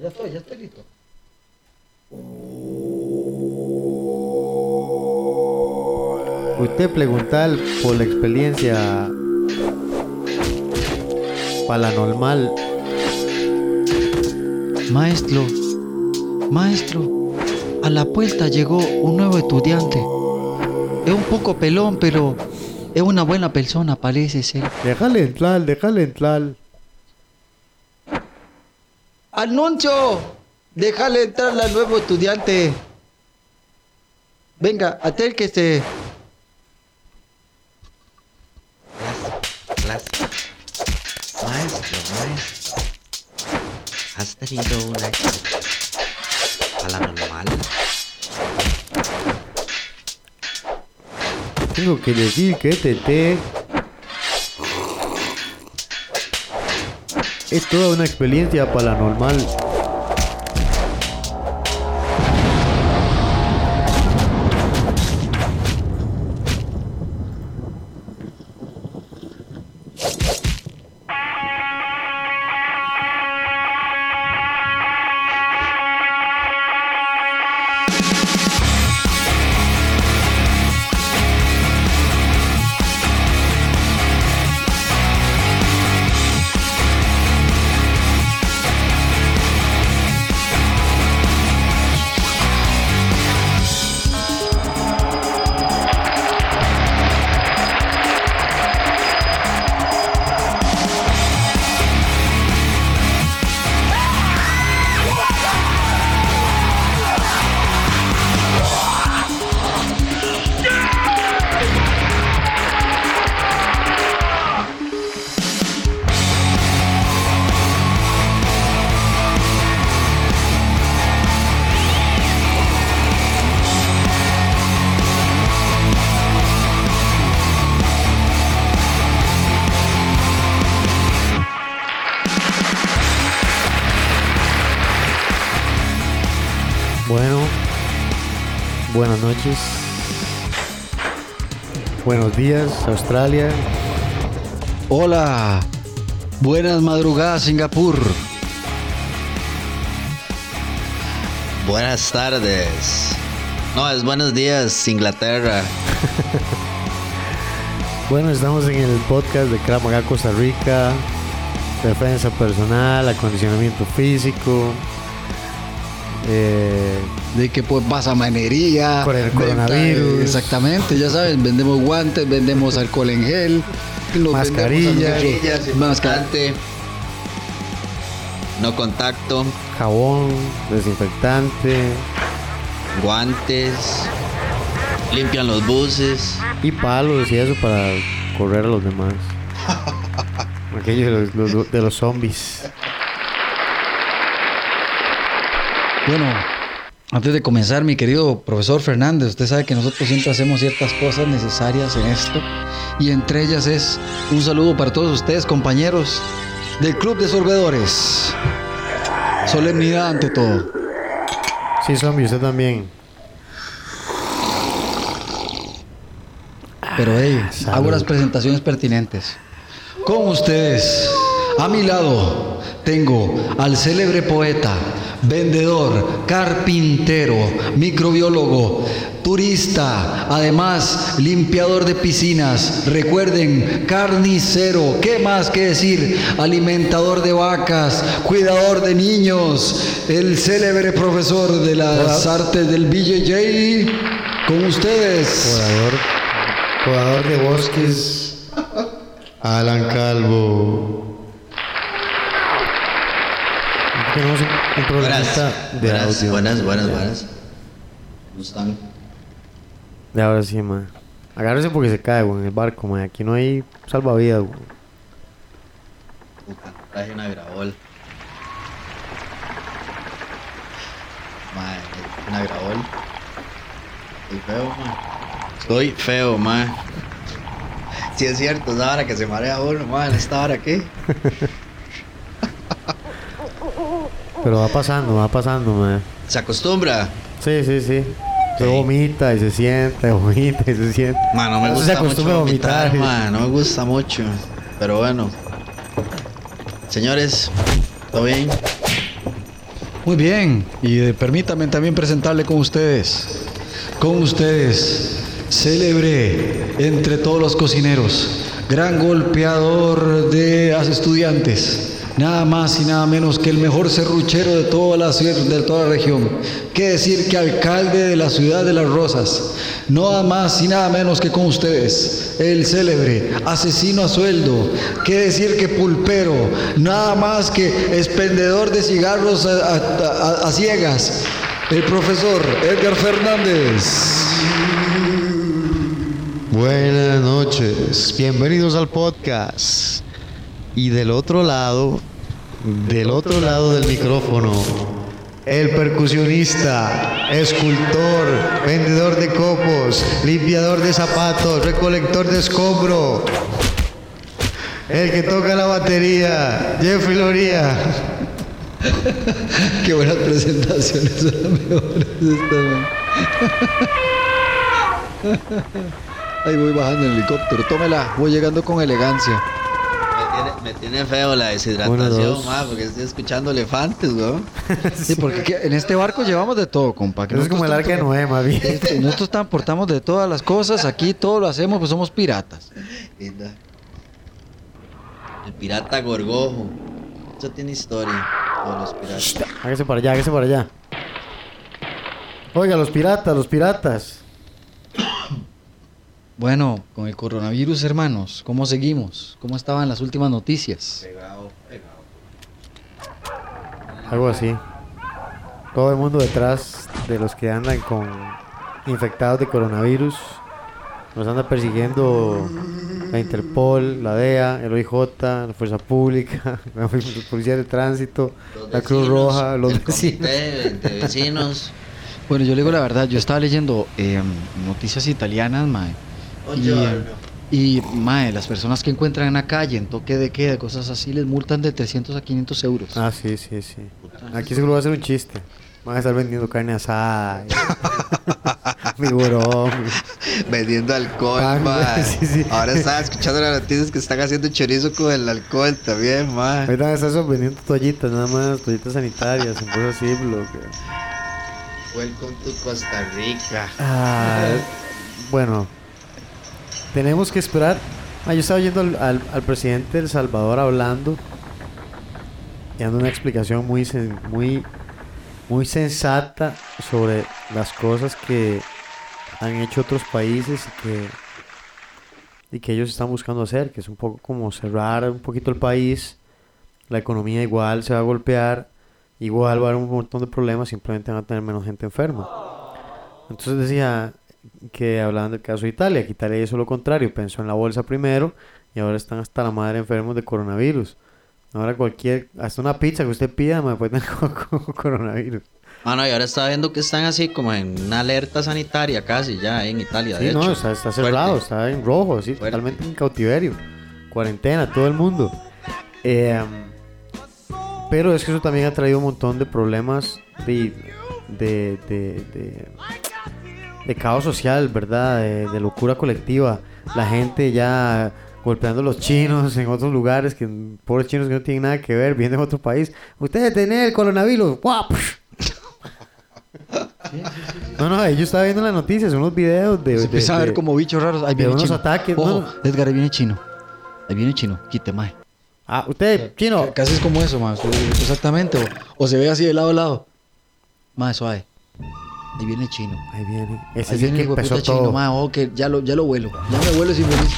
Ya estoy, ya estoy listo. Usted preguntar por la experiencia paranormal. Maestro, maestro, a la puerta llegó un nuevo estudiante. Es un poco pelón, pero es una buena persona, parece ser. Déjale entrar, déjale entrar. ¡Anuncio! Déjale entrar al nuevo estudiante. Venga, acérquese. Maestro, maestro. ¿Has tenido una paranormal? Tengo que decir que este té es toda una experiencia paranormal. Buenos días, Australia. Hola. Buenas madrugadas, Singapur. Buenas tardes. No, es buenos días, Inglaterra. Bueno, estamos en el podcast de Krav Maga Costa Rica. Defensa personal, acondicionamiento físico. Eh, De que pues pasa manería. Por el venta, coronavirus. Exactamente, ya saben, vendemos guantes, vendemos alcohol en gel. Mascarillas. vendemos a nosotros- Masca- Desinfectante. No contacto. jabón, desinfectante Guantes. Limpian los buses. y palos y eso para correr a los demás. Aquello de los, los- de los zombies. Bueno, antes de comenzar, mi querido profesor Fernández, usted sabe que nosotros siempre hacemos ciertas cosas necesarias en esto. Y entre ellas es un saludo para todos ustedes, compañeros del Club de Sorbedores. Solemnidad ante todo. Sí, zombie, usted también. Pero hey, salud. hago las presentaciones pertinentes. Con ustedes, a mi lado, tengo al célebre poeta, vendedor, carpintero, microbiólogo, turista, además limpiador de piscinas. Recuerden, carnicero, ¿qué más que decir? Alimentador de vacas, cuidador de niños, el célebre profesor de las artes del BJJ. Con ustedes. Podador, podador de bosques. Alan Calvo. Tenemos un, un Buenas. programista de Buenas, audio. buenas, buenas, buenas. ¿Cómo están? De ahora sí, man. Agárrese porque se cae, güey, en el barco, man. Aquí no hay salvavidas, güey. Puta, traje una grabol. Mae, una grabol. Estoy feo, man. Estoy feo, man. Si es cierto, esa hora que se marea uno, man. ¿Esta hora qué? Pero va pasando, va pasando, man. ¿Se acostumbra? Sí, sí, sí. Se vomita y se sienta, vomita y se sienta. Man, no me se gusta mucho acostumbra a vomitar, vomitar. man. No me gusta mucho. Pero bueno. Señores, ¿todo bien? Muy bien, y eh, permítanme también presentarle con ustedes, con ustedes, célebre entre todos los cocineros, gran golpeador de las estudiantes, nada más y nada menos que el mejor serruchero de toda la, de toda la región. Qué decir que alcalde de la ciudad de Las Rosas, nada más y nada menos que con ustedes, el célebre asesino a sueldo. Qué decir que pulpero, nada más que expendedor de cigarros a ciegas, el profesor Edgar Fernández. Buenas noches, bienvenidos al podcast. Y del otro lado, del otro lado del micrófono, el percusionista, escultor, vendedor de copos, limpiador de zapatos, recolector de escombro, el que toca la batería, Jeffrey Loría. Qué buenas presentaciones, son las mejores. Ahí voy bajando el helicóptero, tómela, voy llegando con elegancia. Me tiene, me tiene feo la deshidratación, ma, porque estoy escuchando elefantes, weón. Sí, porque en este barco llevamos de todo, compa. que es como el arca de Noé, más bien. Este, Nosotros transportamos de todas las cosas, aquí todo lo hacemos, pues somos piratas. Linda. El pirata gorgojo. Eso tiene historia. Todos los piratas. Hágase para allá, hágase para allá. Oiga, los piratas, los piratas. Bueno, con el coronavirus, hermanos, ¿cómo seguimos? ¿Cómo estaban las últimas noticias? Pegado, pegado. Algo así. Todo el mundo detrás de los que andan con infectados de coronavirus. Nos anda persiguiendo la Interpol, la DEA, el OIJ, la Fuerza Pública, la Policía de Tránsito, la Cruz Roja, los el vecinos. de vecinos. Bueno, yo le digo la verdad, yo estaba leyendo eh, noticias italianas, mae. Y, eh, y, mae, las personas que encuentran en la calle, en toque de queda, cosas así, les multan de 300 a 500 euros. Ah, sí, sí, sí. Aquí seguro va a ser un chiste. Van a estar vendiendo carne asada. Figurón. Vendiendo alcohol, Pan, ma. sí, sí. Ahora estaba escuchando las noticias que están haciendo chorizo con el alcohol también, ma. Ahorita estar vendiendo toallitas, nada más, toallitas sanitarias, cosas así, bloque. Welcome to Costa Rica. Ah, bueno, tenemos que esperar. Ah, yo estaba oyendo al, al- presidente de El Salvador hablando y dando una explicación muy, muy, muy sensata sobre las cosas que han hecho otros países y que, y que ellos están buscando hacer, que es un poco como cerrar un poquito el país. La economía igual se va a golpear, igual va a haber un montón de problemas, simplemente van a tener menos gente enferma. Entonces decía que hablaban del caso de Italia, que Italia hizo lo contrario, pensó en la bolsa primero y ahora están hasta la madre enfermos de coronavirus. Ahora cualquier, hasta una pizza que usted pida, me puede tener co- co- coronavirus. Mano, y ahora estaba viendo que están así como en una alerta sanitaria casi ya en Italia, de Sí, no, hecho. está, está Fuerte. cerrado, está en rojo, sí, Fuerte. totalmente en cautiverio. Cuarentena, todo el mundo. Eh, pero es que eso también ha traído un montón de problemas de, de, de, de- de caos social, ¿verdad? De, de locura colectiva. La gente ya golpeando a los chinos en otros lugares, que pobres chinos que no tienen nada que ver, vienen de otro país. Ustedes tienen el coronavirus. ¡Guau! No, no, yo estaba viendo las noticias, unos videos de... Se de- empiezan a ver de- como bichos raros. Ahí de viene unos chino. ataques, Ojo, ¿no? Edgar, ahí viene chino. Ahí viene chino. Quite, mae. Ah, usted, chino. Casi es como eso, mae. Exactamente. O, o se ve así de lado a lado. Mae, suave. Ahí viene chino. Ahí viene. Ese Ahí es el viene que el de empezó chino, todo. mae. Ojo, que ya lo, ya lo vuelo. Ya me vuelo sin feliz.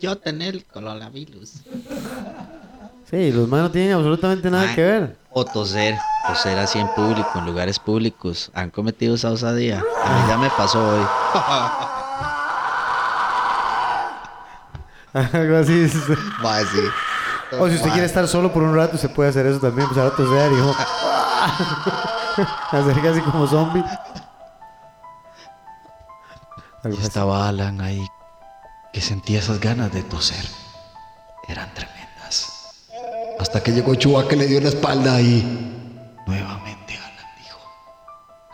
Yo tener el coronavirus. Sí, los manos no tienen absolutamente nada que ver. O toser, toser así en público, en lugares públicos. Han cometido esa osadía. A mí ya me pasó hoy. Algo así. es- Va, sí. O si usted quiere estar solo por un rato, se puede hacer eso también. Empezar a toser y Hacer casi como zombie. Así. Estaba Alan ahí, que sentía esas ganas de toser. Eran tremendas. Hasta que llegó Chua que le dio la espalda ahí. Nuevamente Alan dijo,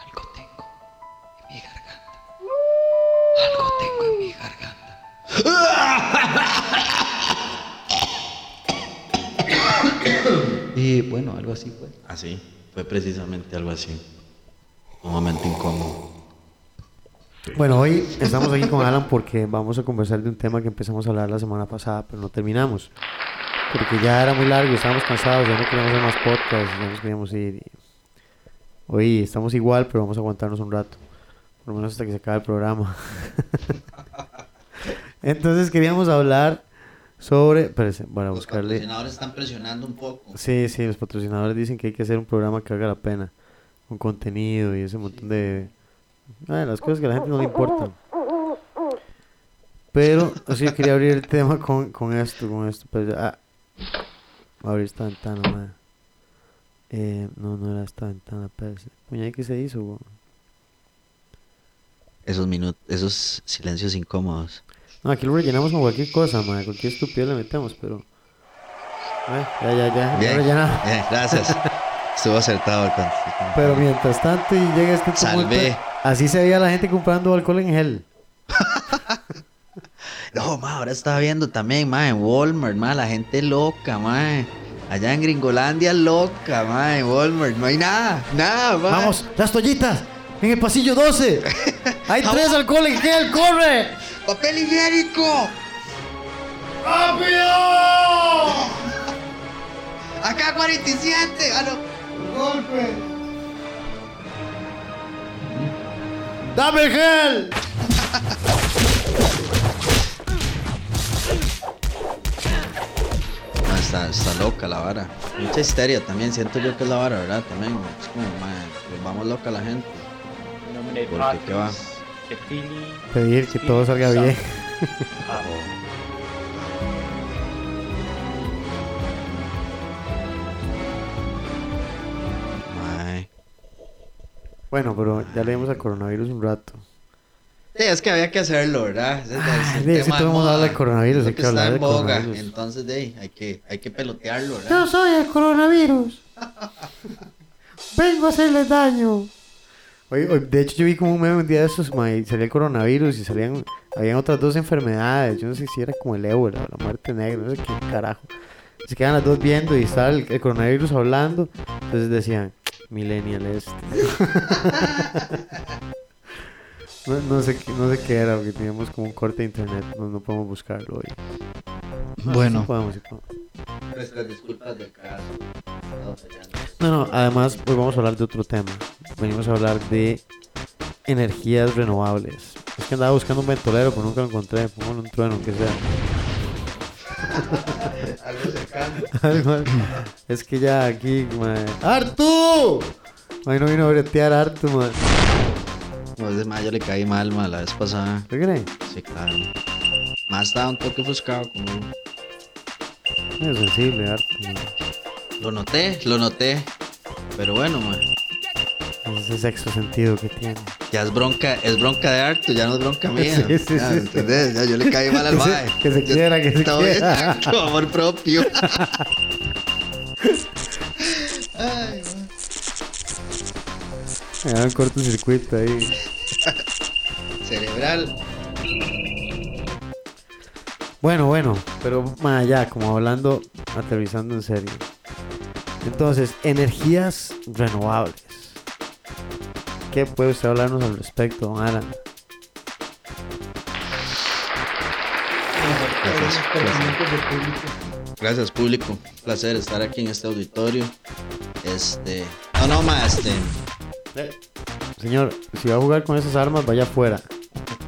algo tengo en mi garganta. Algo tengo en mi garganta. Y bueno, algo así fue. Así, fue precisamente algo así. Un momento incómodo. Bueno, hoy estamos aquí con Alan porque vamos a conversar de un tema que empezamos a hablar la semana pasada, pero no terminamos. Porque ya era muy largo, estábamos cansados, ya no queríamos hacer más podcasts, ya nos queríamos ir. Hoy estamos igual, pero vamos a aguantarnos un rato. Por lo menos hasta que se acabe el programa. Entonces queríamos hablar sobre... Espérese, bueno, Los buscarle... patrocinadores están presionando un poco. Sí, sí, los patrocinadores dicen que hay que hacer un programa que haga la pena. Con contenido y ese montón de... ah, las cosas que a la gente no le importan. Pero, o sea, quería abrir el tema con, con esto, con esto. Pero, ah, voy a abrir esta ventana, madre. Eh, no, no era esta ventana, espérese. Puñal, ¿qué se hizo? Esos minutos, esos silencios incómodos. No, aquí lo rellenamos con cualquier cosa, madre. Cualquier estupidez le metemos, pero... Ya, ya, ya. Bien, ya rellenado. bien, gracias. Estuvo acertado el con- Pero mientras tanto y llega este tumulto, Salvé. así se veía la gente comprando alcohol en gel. No, ma, ahora estaba viendo también, ma, en Walmart, ma, la gente loca, ma. Allá en Gringolandia loca, ma, en Walmart. No hay nada, nada, ma. Vamos, las toallitas, en el pasillo 12. Hay tres alcohol en gel, corre. ¡Papel higiénico! ¡Rápido! ¡Acá 47! Ah, no. ¡Golpe! ¡Dame el gel! No, está, está loca la vara. Mucha histeria también, siento yo que es la vara, ¿verdad? También, es como, ma, pues vamos loca la gente. Porque, ¿qué va? Pedir que todo salga bien. Bueno, pero ya leímos al coronavirus un rato. Sí, es que había que hacerlo, ¿verdad? Es Ay, el de- que tema todo el de mundo habla coronavirus, hay que hablar en de boga. coronavirus. Entonces, de, hay que, hay que pelotearlo, ¿verdad? Yo soy el coronavirus. Vengo a hacerles daño. Oye, de hecho yo vi como un meme un día de esos, ma, y salía el coronavirus y salían, habían otras dos enfermedades, yo no sé si era como el ébola o la muerte negra, no sé qué carajo. Se quedan las dos viendo y estaba el, el coronavirus hablando, entonces decían, millennial este. no, no sé, qué- no sé qué era, porque teníamos como un corte de internet, no, no podemos buscarlo hoy. No, Bueno. sí podemos, sí podemos. Nuestras disculpas del caso. No, no, además hoy vamos a hablar de otro tema. Venimos a hablar de energías renovables. Es que andaba buscando un ventolero, pero nunca lo encontré. Póngale un trueno, que sea. Algo cercano. Es que ya aquí, mae. ¡Artu! Ay, no vino a bretear a Artu, man. No, ese ma, yo le caí mal, ma, la vez pasada. ¿Qué creen? Sí, claro. Más estaba un toque ofuscado conmigo. Es sensible, man. Lo noté, lo noté. Pero bueno, ma. Es ese sexto sentido que tiene. Ya es bronca, es bronca de harto, ya no es bronca mía. Sí, sí, Ya, sí. ¿entendés? Ya yo le caí mal al mae. que se quiera, que se Todo quiera. amor propio. Me da un cortocircuito ahí. Cerebral. Bueno, bueno, pero más allá, como hablando, aterrizando en serio. Entonces, energías renovables. ¿Qué puede usted hablarnos al respecto, don Alan? Gracias, público. Un placer estar aquí en este auditorio. Este. No, no, ma, este. Señor, si va a jugar con esas armas, vaya afuera.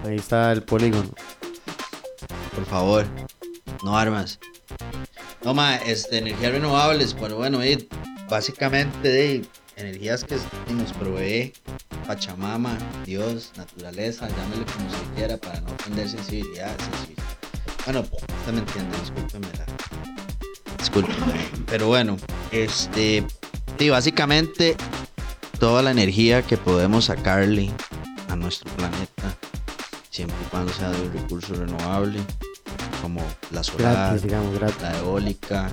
Ahí está el polígono. Por favor, no armas. No, ma, este, energías renovables, pero bueno, básicamente energías que nos provee Pachamama, Dios, naturaleza, llámele como se quiera para no ofender sensibilidad. sensibil- Bueno, usted me entiende, discúlpeme Discúlpeme. Pero bueno, este, sí, básicamente toda la energía que podemos sacarle a nuestro planeta, siempre y cuando sea de un recurso renovable, como la solar, Gratis, digamos, gratis. la eólica.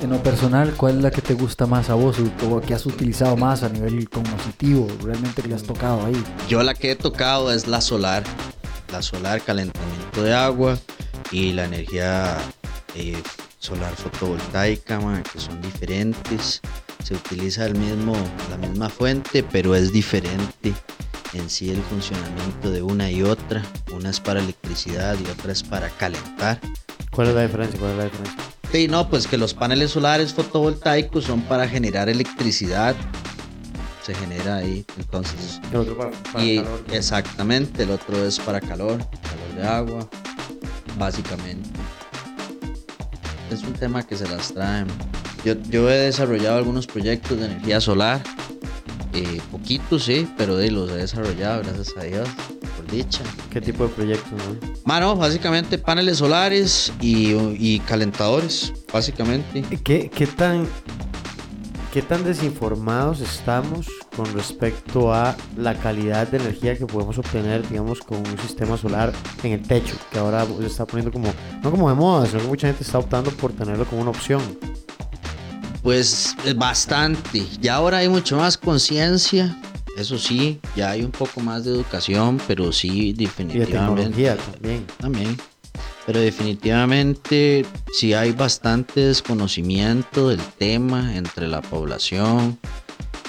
En lo personal, ¿cuál es la que te gusta más a vos o que has utilizado más a nivel cognitivo? Realmente que le has tocado ahí. Yo la que he tocado es la solar, la solar calentamiento de agua y la energía eh, solar fotovoltaica, mae, que son diferentes. Se utiliza el mismo, la misma fuente, pero es diferente en sí el funcionamiento de una y otra. Una es para electricidad y otra es para calentar. ¿Cuál es la diferencia? ¿Cuál es la diferencia? Sí, no, pues que los paneles solares fotovoltaicos son para generar electricidad. Se genera ahí, entonces. El otro para, para y calor. exactamente, el otro es para calor, calor de agua, básicamente. Es un tema que se las traen. Yo, yo he desarrollado algunos proyectos de energía solar, eh, poquitos sí, pero de los he desarrollado, gracias a Dios, por dicha. ¿Qué tipo de proyectos? no? Mano, básicamente paneles solares y, y calentadores, básicamente. ¿Qué, qué tan, ¿Qué tan desinformados estamos con respecto a la calidad de energía que podemos obtener, digamos, con un sistema solar en el techo? Que ahora se está poniendo como, no como de moda, sino que mucha gente está optando por tenerlo como una opción. Pues bastante. Ya ahora hay mucho más conciencia. Eso sí, ya hay un poco más de educación, pero sí, Y de definitivamente. tecnología también. También. Pero definitivamente sí hay bastante desconocimiento del tema entre la población.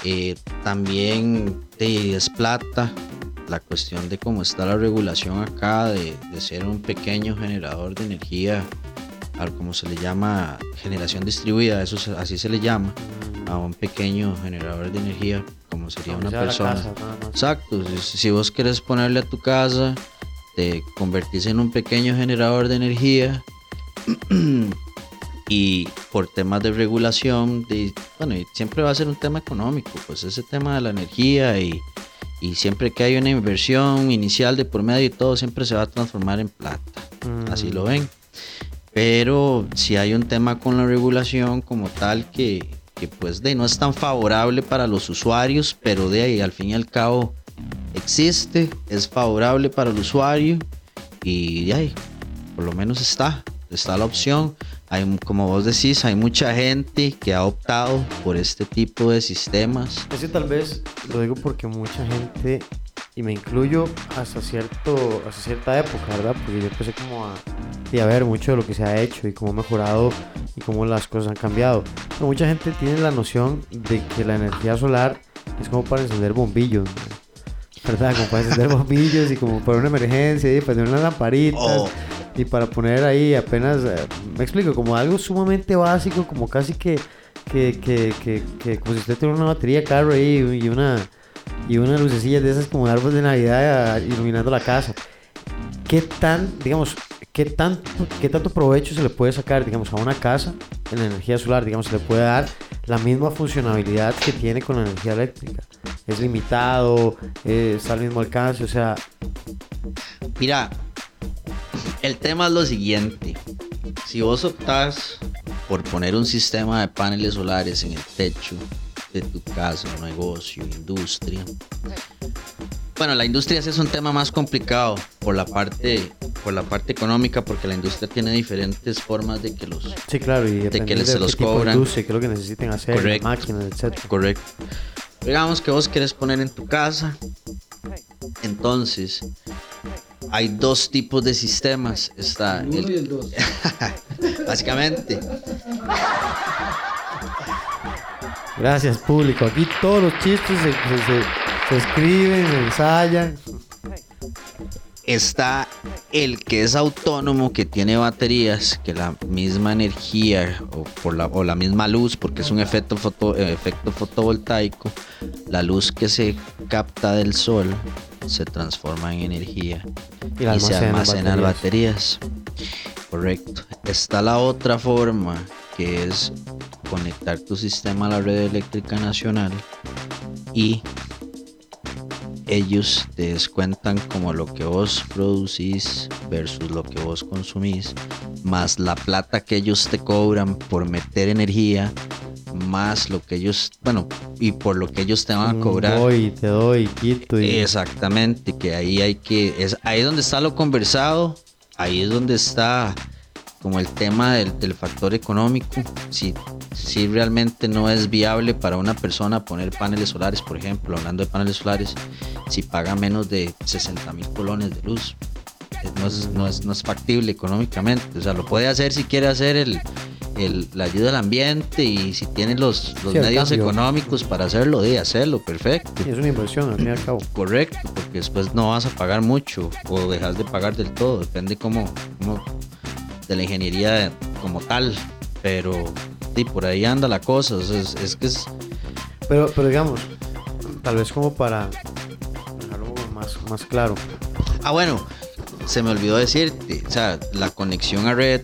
Eh, también eh, es plata la cuestión de cómo está la regulación acá, de, de ser un pequeño generador de energía, al como se le llama generación distribuida, eso se- así se le llama, a un pequeño generador de energía, como sería Aunque una persona. casa. Exacto, si, si vos querés ponerle a tu casa, te convertís en un pequeño generador de energía y por temas de regulación, de, bueno, y siempre va a ser un tema económico, pues ese tema de la energía y, y siempre que hay una inversión inicial de por medio y todo, siempre se va a transformar en plata, Mm. así lo ven. Pero si hay un tema con la regulación como tal que, que pues de no es tan favorable para los usuarios, pero de ahí al fin y al cabo existe, es favorable para el usuario y de ahí por lo menos está, está la opción. Hay, como vos decís, hay mucha gente que ha optado por este tipo de sistemas. Es tal vez lo digo porque mucha gente, y me incluyo hasta, cierto, hasta cierta época, ¿verdad? Porque yo empecé como a, y a ver mucho de lo que se ha hecho y cómo ha mejorado y cómo las cosas han cambiado. Pero mucha gente tiene la noción de que la energía solar es como para encender bombillos. ¿verdad? Como para encender bombillos y como para una emergencia y para tener unas lamparitas. Oh. Y para poner ahí apenas, eh, me explico, como algo sumamente básico, como casi que, que, que, que, que como si usted tuviera una batería de carro ahí y una, y una lucecilla de esas como de árbol de Navidad eh, iluminando la casa. ¿Qué tan, digamos, qué tanto, qué tanto provecho se le puede sacar, digamos, a una casa en la energía solar? Digamos, se le puede dar la misma funcionalidad que tiene con la energía eléctrica. Es limitado, eh, está al mismo alcance, o sea, Mira, el tema es lo siguiente. Si vos optás por poner un sistema de paneles solares en el techo de tu casa, negocio, industria. Bueno, la industria sí es un tema más complicado por la parte por la parte económica porque la industria tiene diferentes formas de que los Sí, claro, y depende que de les- se qué los de cobran. industria, qué es lo que necesiten hacer, Correcto. máquinas, etcétera. Correcto. Digamos que vos querés poner en tu casa. Entonces, hay dos tipos de sistemas. Está El uno el- y el dos. básicamente. Gracias, público. Aquí todos los chistes se, se- escriben, se ensayan. Está el que es autónomo, que tiene baterías, que la misma energía o, por la, o la misma luz, porque es un efecto, foto, efecto fotovoltaico, la luz que se capta del sol se transforma en energía Y se almacenan almacena en baterías. baterías. Correcto. Está la otra forma, que es conectar tu sistema a la red eléctrica nacional y ellos te descuentan como lo que vos producís versus lo que vos consumís, más la plata que ellos te cobran por meter energía, más lo que ellos, bueno, y por lo que ellos te van a Mm, cobrar. Voy, te doy, quito. Y... Exactamente, que ahí hay que, es ahí donde está lo conversado, ahí es donde está como el tema del, del factor económico, si, si realmente no es viable para una persona poner paneles solares, por ejemplo, hablando de paneles solares, si paga menos de 60 mil colones de luz, no es, no, es, no es factible económicamente, o sea, lo puede hacer si quiere hacer el, el, la ayuda al ambiente y si tienes los, los Sí, el medios cambio. económicos para hacerlo, de hacerlo, perfecto. Sí, es una inversión, al fin y al cabo. Correcto, porque después no vas a pagar mucho o dejas de pagar del todo, depende como, de la ingeniería como tal, pero sí, por ahí anda la cosa, o sea, es, es que es, Pero, pero digamos, tal vez como para dejarlo más, más claro. Ah, bueno, se me olvidó decirte, o sea, la conexión a red,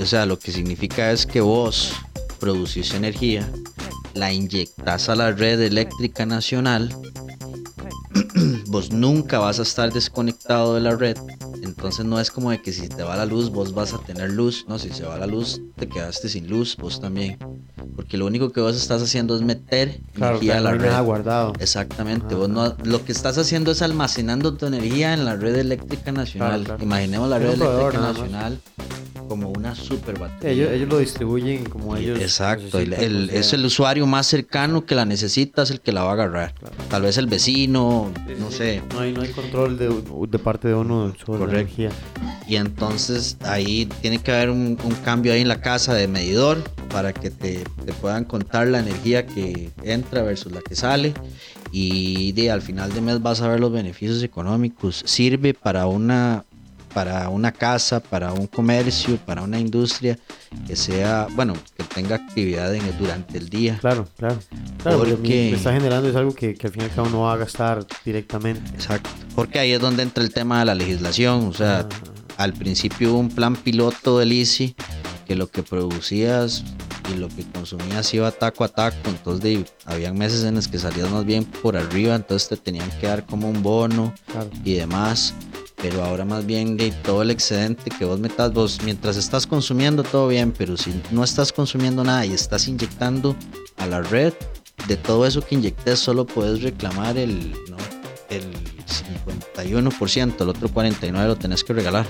o sea, lo que significa es que vos producís energía, la inyectas a la red eléctrica nacional, vos nunca vas a estar desconectado de la red, entonces no es como de que si te va la luz vos vas a tener luz, no, si se va la luz te quedaste sin luz, vos también, porque lo único que vos estás haciendo es meter Claro, energía a la red. nada guardado. Exactamente, Ajá, vos no, lo que estás haciendo es almacenando tu energía en la red eléctrica nacional. Claro, claro. Imaginemos la red proveedor, eléctrica nacional como una super batería. ellos, ellos lo distribuyen como ellos. Exacto, el- es el usuario más cercano que la necesita, es el que la va a agarrar. Claro. Tal vez el vecino, sí, no sí, sé. No hay, no hay control de, de parte de uno sobre Correcto. energía. Y entonces ahí tiene que haber un, un cambio ahí en la casa de medidor para que te, te puedan contar la energía que entra versus la que sale. Y de, al final de mes vas a ver los beneficios económicos. Sirve para una, para una casa, para un comercio, para una industria que sea, bueno, que tenga actividad en, durante el día. Claro, claro. Claro, porque Porque- me está generando es algo que, que al fin y al cabo no va a gastar directamente. Exacto. Porque ahí es donde entra el tema de la legislación. O sea, Ah, al principio hubo un plan piloto del ICI que lo que producías y lo que consumías iba taco a taco. Entonces, de, habían meses en los que salías más bien por arriba, entonces te tenían que dar como un bono claro. y demás. Pero ahora más bien de todo el excedente que vos metas, vos mientras estás consumiendo todo bien, pero si no estás consumiendo nada y estás inyectando a la red, de todo eso que inyectes solo puedes reclamar el, ¿no? el 51%, el otro 49% lo tenés que regalar.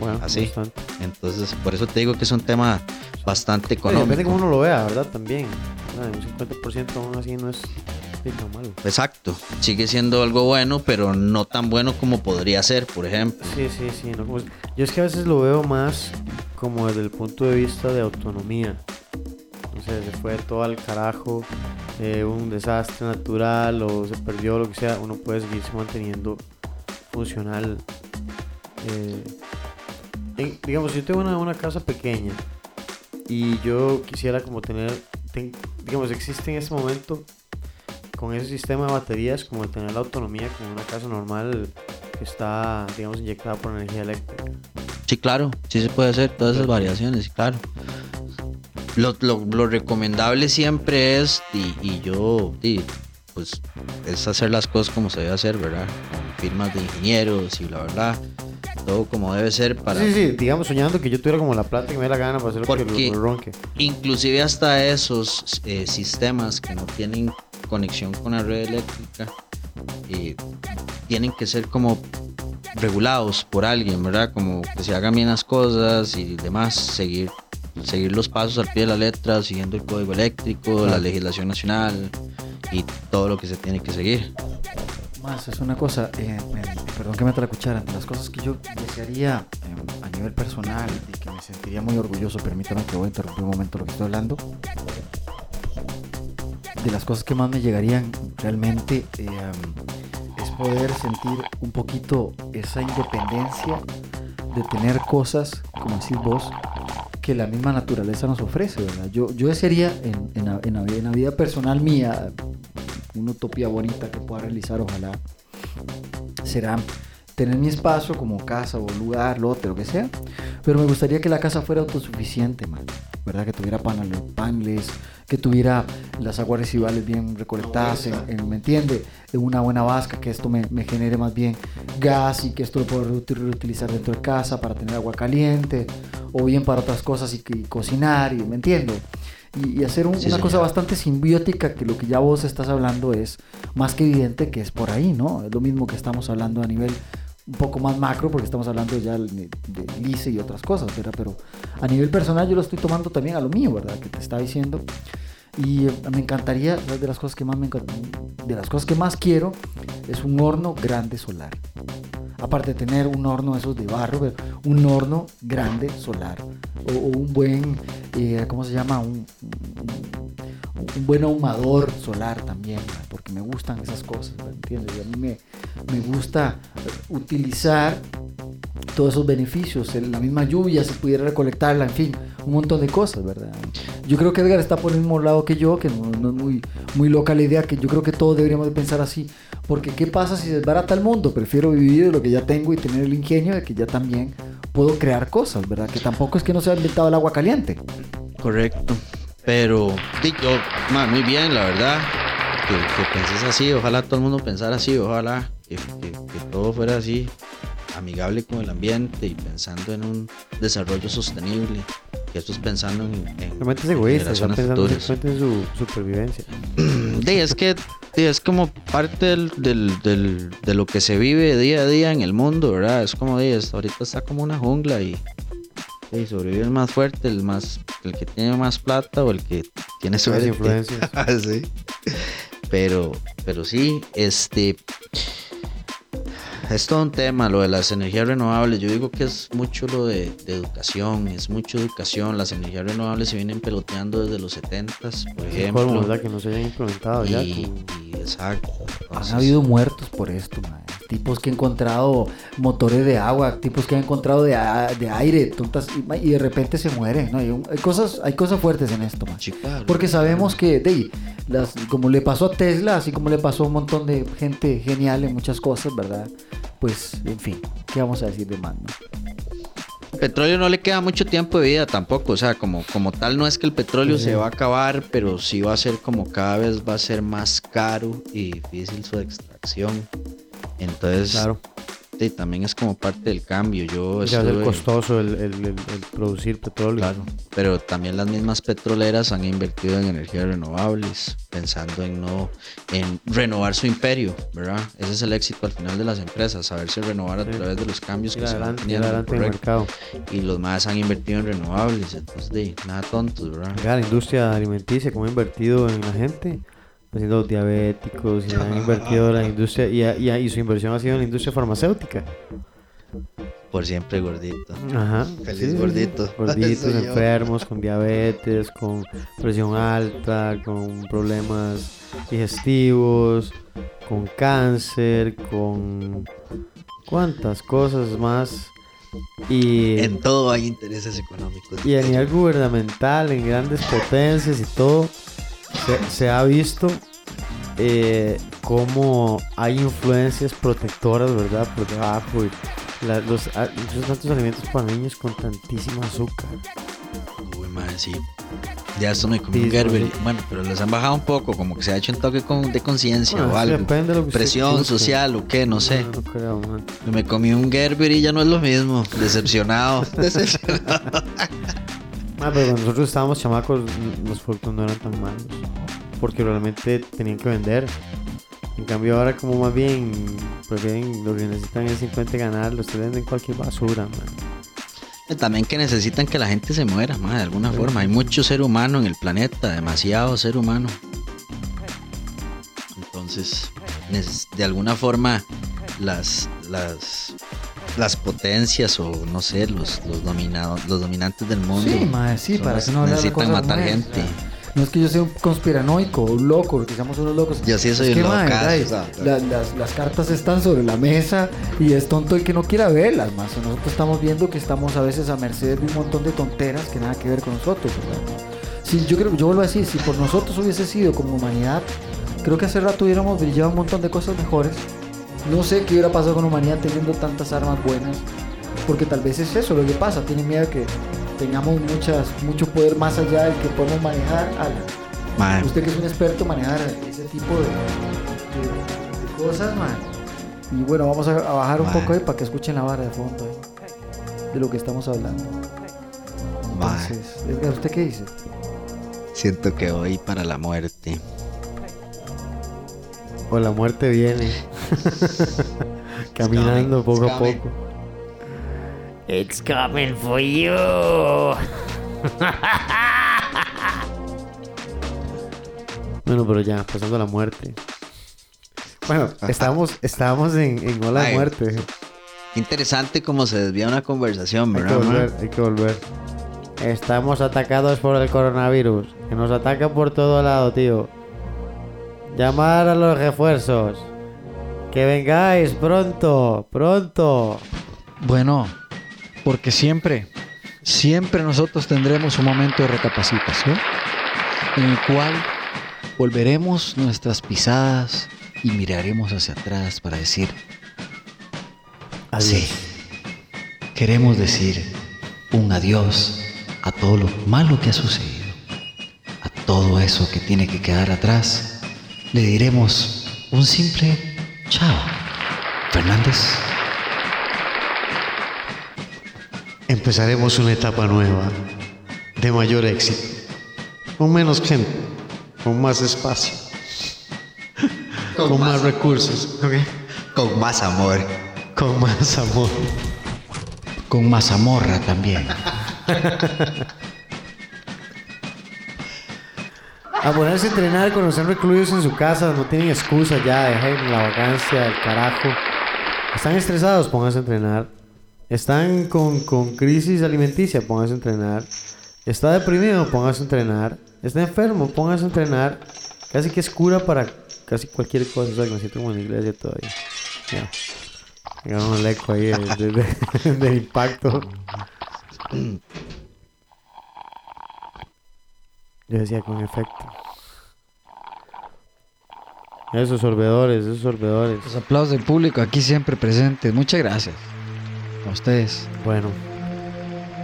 Bueno, Así. bastante. Entonces, por eso te digo que es un tema bastante Bueno, depende de económico. cómo uno lo vea, ¿verdad? También. Un 50% aún así no es tan malo. Exacto, sigue siendo algo bueno, pero no tan bueno como podría ser, por ejemplo. Sí, sí, sí. no como- Yo es que a veces lo veo más como desde el punto de vista de autonomía. No sé, se fue todo al carajo, eh, un desastre natural o se perdió lo que sea, uno puede seguirse manteniendo funcional. Eh, en- digamos, si yo tengo una, una casa pequeña y yo quisiera como tener, ten- digamos, existe en ese momento con ese sistema de baterías como de tener la autonomía como una casa normal que está, digamos, inyectada por energía eléctrica. Sí, claro, sí se puede hacer todas esas variaciones, claro. Lo, lo- lo recomendable siempre es, y, y yo, y, pues, es hacer las cosas como se debe hacer, ¿verdad? Con firmas de ingenieros y bla, bla, bla. Todo como debe ser para... Sí, sí, digamos, soñando que yo tuviera como la plata que me dé la gana para hacer lo que lo ronque. Inclusive hasta esos eh, sistemas que no tienen conexión con la red eléctrica eh, tienen que ser como regulados por alguien, ¿verdad? Como que se hagan bien las cosas y demás, seguir, seguir los pasos al pie de la letra, siguiendo el código eléctrico, la legislación nacional y todo lo que se tiene que seguir. Más, es una cosa, eh, perdón que meta la cuchara, de las cosas que yo desearía eh, a nivel personal y que me sentiría muy orgulloso, permítame que voy a interrumpir un momento lo que estoy hablando, de las cosas que más me llegarían realmente eh, um, es poder sentir un poquito esa independencia de tener cosas, como decís vos, que la misma naturaleza nos ofrece, ¿verdad? Yo, yo desearía en, en la, en la en la vida personal mía, una utopía bonita que pueda realizar, ojalá, será tener mi espacio como casa o lugar, lote, lo que sea, pero me gustaría que la casa fuera autosuficiente, man, ¿verdad? Que tuviera paneles, paneles que tuviera las aguas residuales bien recolectadas, en, en- ¿me entiende? En una buena vasca, que esto me, me genere más bien gas y que esto lo puedo reuti- reutilizar dentro de casa para tener agua caliente, o bien para otras cosas y, y cocinar, y, ¿me entiendo? Y, y hacer un- Sí, una cosa bastante simbiótica que lo que ya vos estás hablando es más que evidente que es por ahí, ¿no? Es lo mismo que estamos hablando a nivel un poco más macro porque estamos hablando ya de, LICE y otras cosas. Pero a nivel personal yo lo estoy tomando también a lo mío, ¿verdad? Que te estaba diciendo. Y me encantaría, de las cosas que más me de las cosas que más quiero es un horno grande solar. aparte de tener un horno esos de barro, pero un horno grande solar o, un buen, eh, ¿cómo se llama? Un, un- buen ahumador solar también, porque me gustan esas cosas. ¿entiendes? Y a mí me, me gusta utilizar todos esos beneficios, la misma lluvia, si pudiera recolectarla, en fin, un montón de cosas, ¿verdad? Yo creo que Edgar está por el mismo lado que yo, que no, no es muy, muy loca la idea, que yo creo que todos deberíamos de pensar así, porque ¿qué pasa si desbarata el mundo? Prefiero vivir de lo que ya tengo y tener el ingenio de que ya también puedo crear cosas, ¿verdad? Que tampoco es que no se ha inventado el agua caliente. Correcto. Pero, di, yo, ma, muy bien, la verdad. Que, que penses así, ojalá todo el mundo pensara así, ojalá que, que- que todo fuera así, amigable con el ambiente y pensando en un desarrollo sostenible. Que esto es pensando en, en es egoísta, está generaciones pensando en su supervivencia. Sí, es que es como parte del, del- del- de lo que se vive día a día en el mundo, ¿verdad? Es como, di, es- ahorita está como una jungla y, y sobrevive el más fuerte, el más el que tiene más plata o el que tiene Las suerte. influencias. sí. Pero, pero sí, este. Es todo un tema lo de las energías renovables. Yo digo que es mucho lo de, de educación, es mucho educación. Las energías renovables se vienen peloteando desde los 70s, por Es ejemplo. colmo, ¿verdad? Que no se hayan implementado ya. Y, exacto. Han entonces, habido muertos por esto, mae. tipos que han encontrado motores de agua, tipos que han encontrado de, de aire, tontas, y, de repente se mueren. ¿no? Hay, cosas, hay cosas fuertes en esto. sí, claro. Porque sabemos que, de, ahí, las, como le pasó a Tesla, así como le pasó a un montón de gente genial en muchas cosas, ¿verdad? Pues, en fin, ¿qué vamos a decir de más? no? Petróleo no le queda mucho tiempo de vida tampoco, o sea, como, como tal no es que el petróleo Sí. se va a acabar, pero sí va a ser como cada vez va a ser más caro y difícil su extracción. Entonces, Claro. Sí, también es como parte del cambio. Yo Ya estuve- costoso el, el- el- el producir petróleo. Claro, pero también las mismas petroleras han invertido en energías renovables, pensando en no en renovar su imperio, ¿verdad? Ese es el éxito al final de las empresas, saberse renovar a Sí. través de los cambios que se van teniendo, en el mercado. Y los más han invertido en renovables, entonces de nada tontos, ¿verdad? La industria alimenticia, cómo ha invertido en la gente, haciendo los diabéticos, y han invertido en la industria, y, y, y su inversión ha sido en la industria farmacéutica. Por siempre gordito. Ajá. Feliz gordito. Gorditos, Soy yo. enfermos, con diabetes, con presión alta, con problemas digestivos, con cáncer, con cuántas cosas más. Y, En todo hay intereses económicos. y a nivel gubernamental, en grandes potencias y todo, se, se ha visto eh, cómo hay influencias protectoras, ¿verdad? Por debajo. Y la- los, tantos alimentos para niños con tantísimo azúcar. Uy, madre, sí. Ya esto me comí un Gerber. Bueno, pero les han bajado un poco, como que se ha hecho un toque con- de conciencia Bueno, o algo. depende de lo que Presión social o qué, no sé. No, no creo, man. Me comí un Gerber y ya no es lo mismo. Decepcionado. Decepcionado. Ah, pero cuando nosotros estábamos chamacos, los productos no eran tan malos. Porque realmente tenían que vender. En cambio ahora como más bien prefieren lo que necesitan es simplemente ganar, los venden cualquier basura, man. También que necesitan que la gente se muera, ma, de alguna Sí. forma. Hay mucho ser humano en el planeta, demasiado ser humano. Entonces, de alguna forma, las, las, las potencias o no sé, los, los, dominados, los dominantes del mundo Sí, mae, sí, para que no necesitan matar buenas, gente. No es que yo sea un conspiranoico, un loco, que seamos unos locos. Yo sí soy un mae, locazo, ay, o sea, la- las, las cartas están sobre la mesa y es tonto el que no quiera verlas, más. Nosotros estamos viendo que estamos a veces a merced de un montón de tonteras que nada que ver con nosotros, ¿verdad? Si yo creo, yo vuelvo a decir, si por nosotros hubiese sido como humanidad, creo que hace rato hubiéramos brillado un montón de cosas mejores. No sé qué hubiera pasado con humanidad teniendo tantas armas buenas, porque tal vez es eso lo que pasa. Tienen miedo de que tengamos muchas, mucho poder más allá del que podemos manejar. Al, Ma, usted que es un experto en manejar ese tipo de, de- de cosas, man. Y bueno, vamos a, a bajar un poco ahí para que escuchen la barra de fondo de lo que estamos hablando. Entonces, Edgar, ¿usted qué dice? siento que voy para la muerte. O la muerte viene. Caminando poco it's a coming. poco. It's coming for you. Bueno, pero ya, pasando a la muerte. Bueno, estábamos, estábamos en, en ola de Ay. muerte. Interesante cómo se desvía una conversación, Hay que ¿verdad? volver, ma? hay que volver. Estamos atacados por el coronavirus. Que nos ataca por todo lado, tío. Llamar a los refuerzos. Que vengáis pronto, pronto. Bueno, porque siempre, siempre nosotros tendremos un momento de recapacitación en el cual volveremos nuestras pisadas y miraremos hacia atrás para decir, sí, queremos decir un adiós a todo lo malo que ha sucedido, a todo eso que tiene que quedar atrás. Le diremos un simple chao. Fernández. Empezaremos una etapa nueva, de mayor éxito, con menos gente, con más espacio, con, más, recursos. Con más amor. con más amor. Con mazamorra también. A ponerse a entrenar cuando están recluidos en su casa, no tienen excusa ya, dejen la vacancia, el carajo. Están estresados, pónganse a entrenar. Están con, con crisis alimenticia, pónganse a entrenar. Está deprimido, pónganse a entrenar. Está enfermo, pónganse a entrenar. Casi que es cura para casi cualquier cosa. O sea, me siento como en la iglesia todavía. Ya. Llegaron el eco ahí de- de- del impacto. Yo decía con efecto. Esos sorbedores, esos sorbedores. Los aplausos del público aquí siempre presentes. Muchas gracias. A ustedes. Bueno.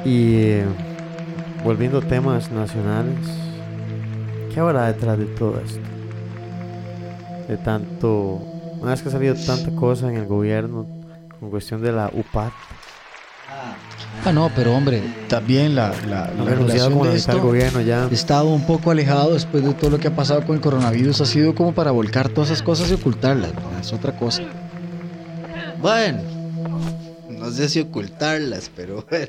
Y eh, volviendo a temas nacionales. ¿Qué habrá detrás de todo esto? De tanto... Una vez que ha salido tanta cosa en el gobierno con cuestión de la UPAD. Ah, no, pero hombre, también la, la, la la de esto gobierno ya. estado un poco alejado después de todo lo que ha pasado con el coronavirus. Ha sido como para volcar todas esas cosas y ocultarlas. ¿verdad? Es otra cosa. Bueno, no sé si ocultarlas, pero bueno.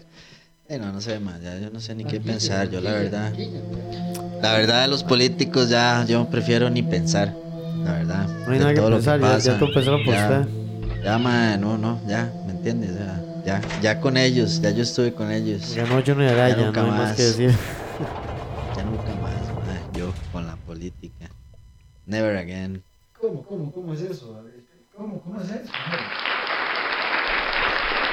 Eh, no, no sé más, ya yo no sé ni qué pensar, yo la verdad. La verdad de los políticos ya yo prefiero ni pensar, la verdad. No hay nada que todo lo pensar, ya, ya pasa. todo pensaron por Ya. Ya, ma, no, no, ya, ¿me entiendes? Ya, ya, ya con ellos, ya yo estuve con ellos. Johnny Araya, nunca no hay más más. que decir. Ya nunca más, yo con la política. Never again. ¿Cómo, cómo, cómo es eso? ¿Cómo, cómo es eso?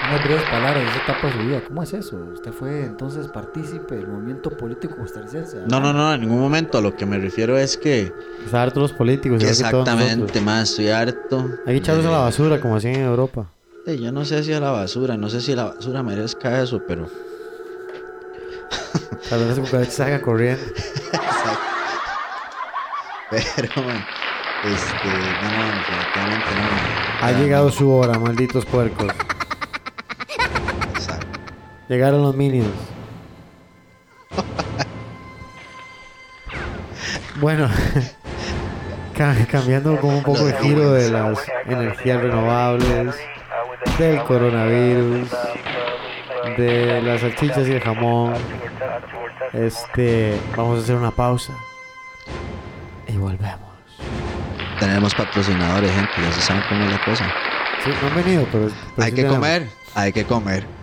Unas breves palabras de esa etapa de su vida. ¿Cómo es eso? Usted fue entonces partícipe del movimiento político costarricense. No, no, no, en ningún momento. A lo que me refiero es que, Es harto los políticos. que exactamente, más estoy harto. Hay que echarlos a la de- basura como hacían en Europa. Sí, yo no sé si a la basura, no sé si la basura merezca eso, pero Tal vez las cucarachas salgan corriendo. pero man, este, no, no, definitivamente no. Ha llegado su hora, malditos puercos. exacto. Llegaron los minions. bueno, ca- cambiando como un poco el giro de las energías renovables, del coronavirus, de las salchichas y el jamón. Este, vamos a hacer una pausa y volvemos. Tenemos patrocinadores, gente, ya se saben cómo es la cosa. Sí, no han venido, pero, pero hay sí que tenemos. comer, hay que comer.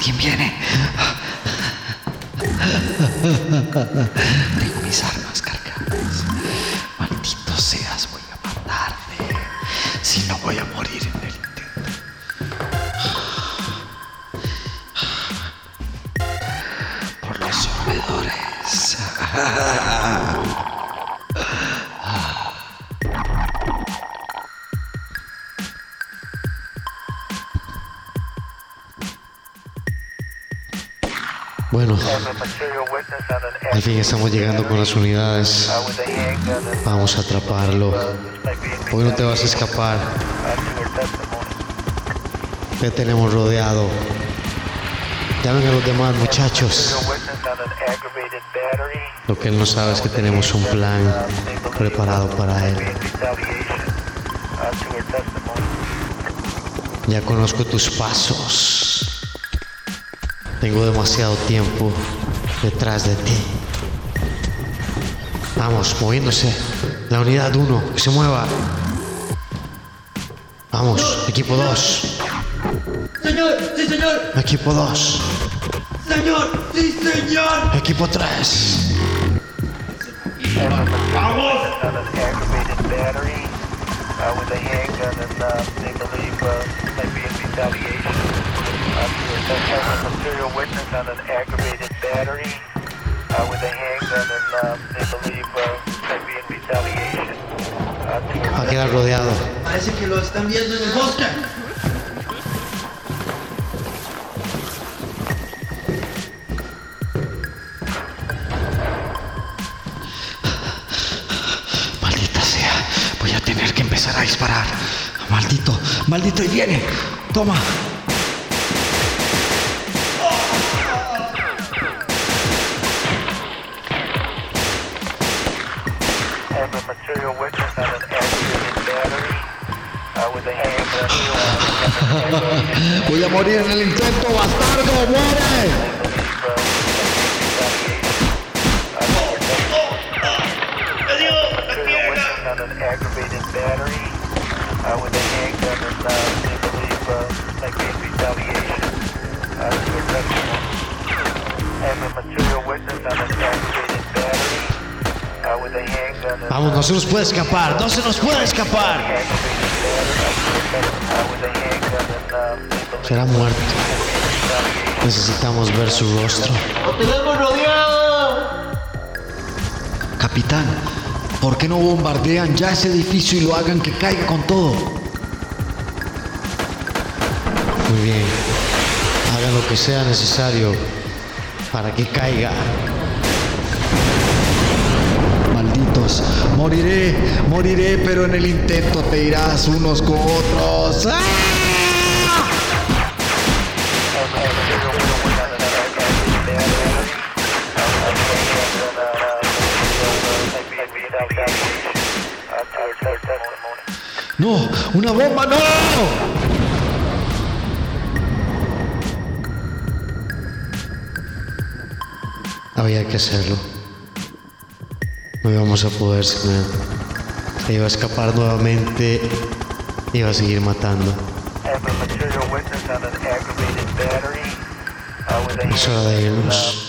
Alguien viene. Tengo Al fin estamos llegando con las unidades. Vamos a atraparlo. Hoy no te vas a escapar. Te tenemos rodeado. Llamen a los demás muchachos. Lo que él no sabe es que tenemos un plan preparado para él. Ya conozco tus pasos. Tengo demasiado tiempo detrás de ti. Vamos, moviéndose. La unidad 1, que se mueva. Vamos, equipo 2. Señor, sí, señor. Equipo 2. Señor, sí, señor. Equipo 3. Material battery uh, with a handgun and uh, they believe uh, might be in retaliation. Uh, to Va a quedar rodeado. Parece que lo están viendo en el bosque. Maldita sea, voy a tener que empezar a disparar. Maldito, maldito, y viene. Toma. Battery uh, with a handgun and Vamos, no se nos puede escapar. No se nos puede escapar. Será muerto. Necesitamos ver su rostro. ¡Lo tenemos rodeado! Capitán, ¿por qué no bombardean ya ese edificio y lo hagan que caiga con todo? Muy bien. Hagan lo que sea necesario para que caiga. Malditos, moriré, moriré, pero en el intento te irás unos con otros. ¡Ah! No, una bomba, no. Había que hacerlo. No íbamos a poder. Se iba a escapar nuevamente. Iba a seguir matando. Uh, Es hora de irnos.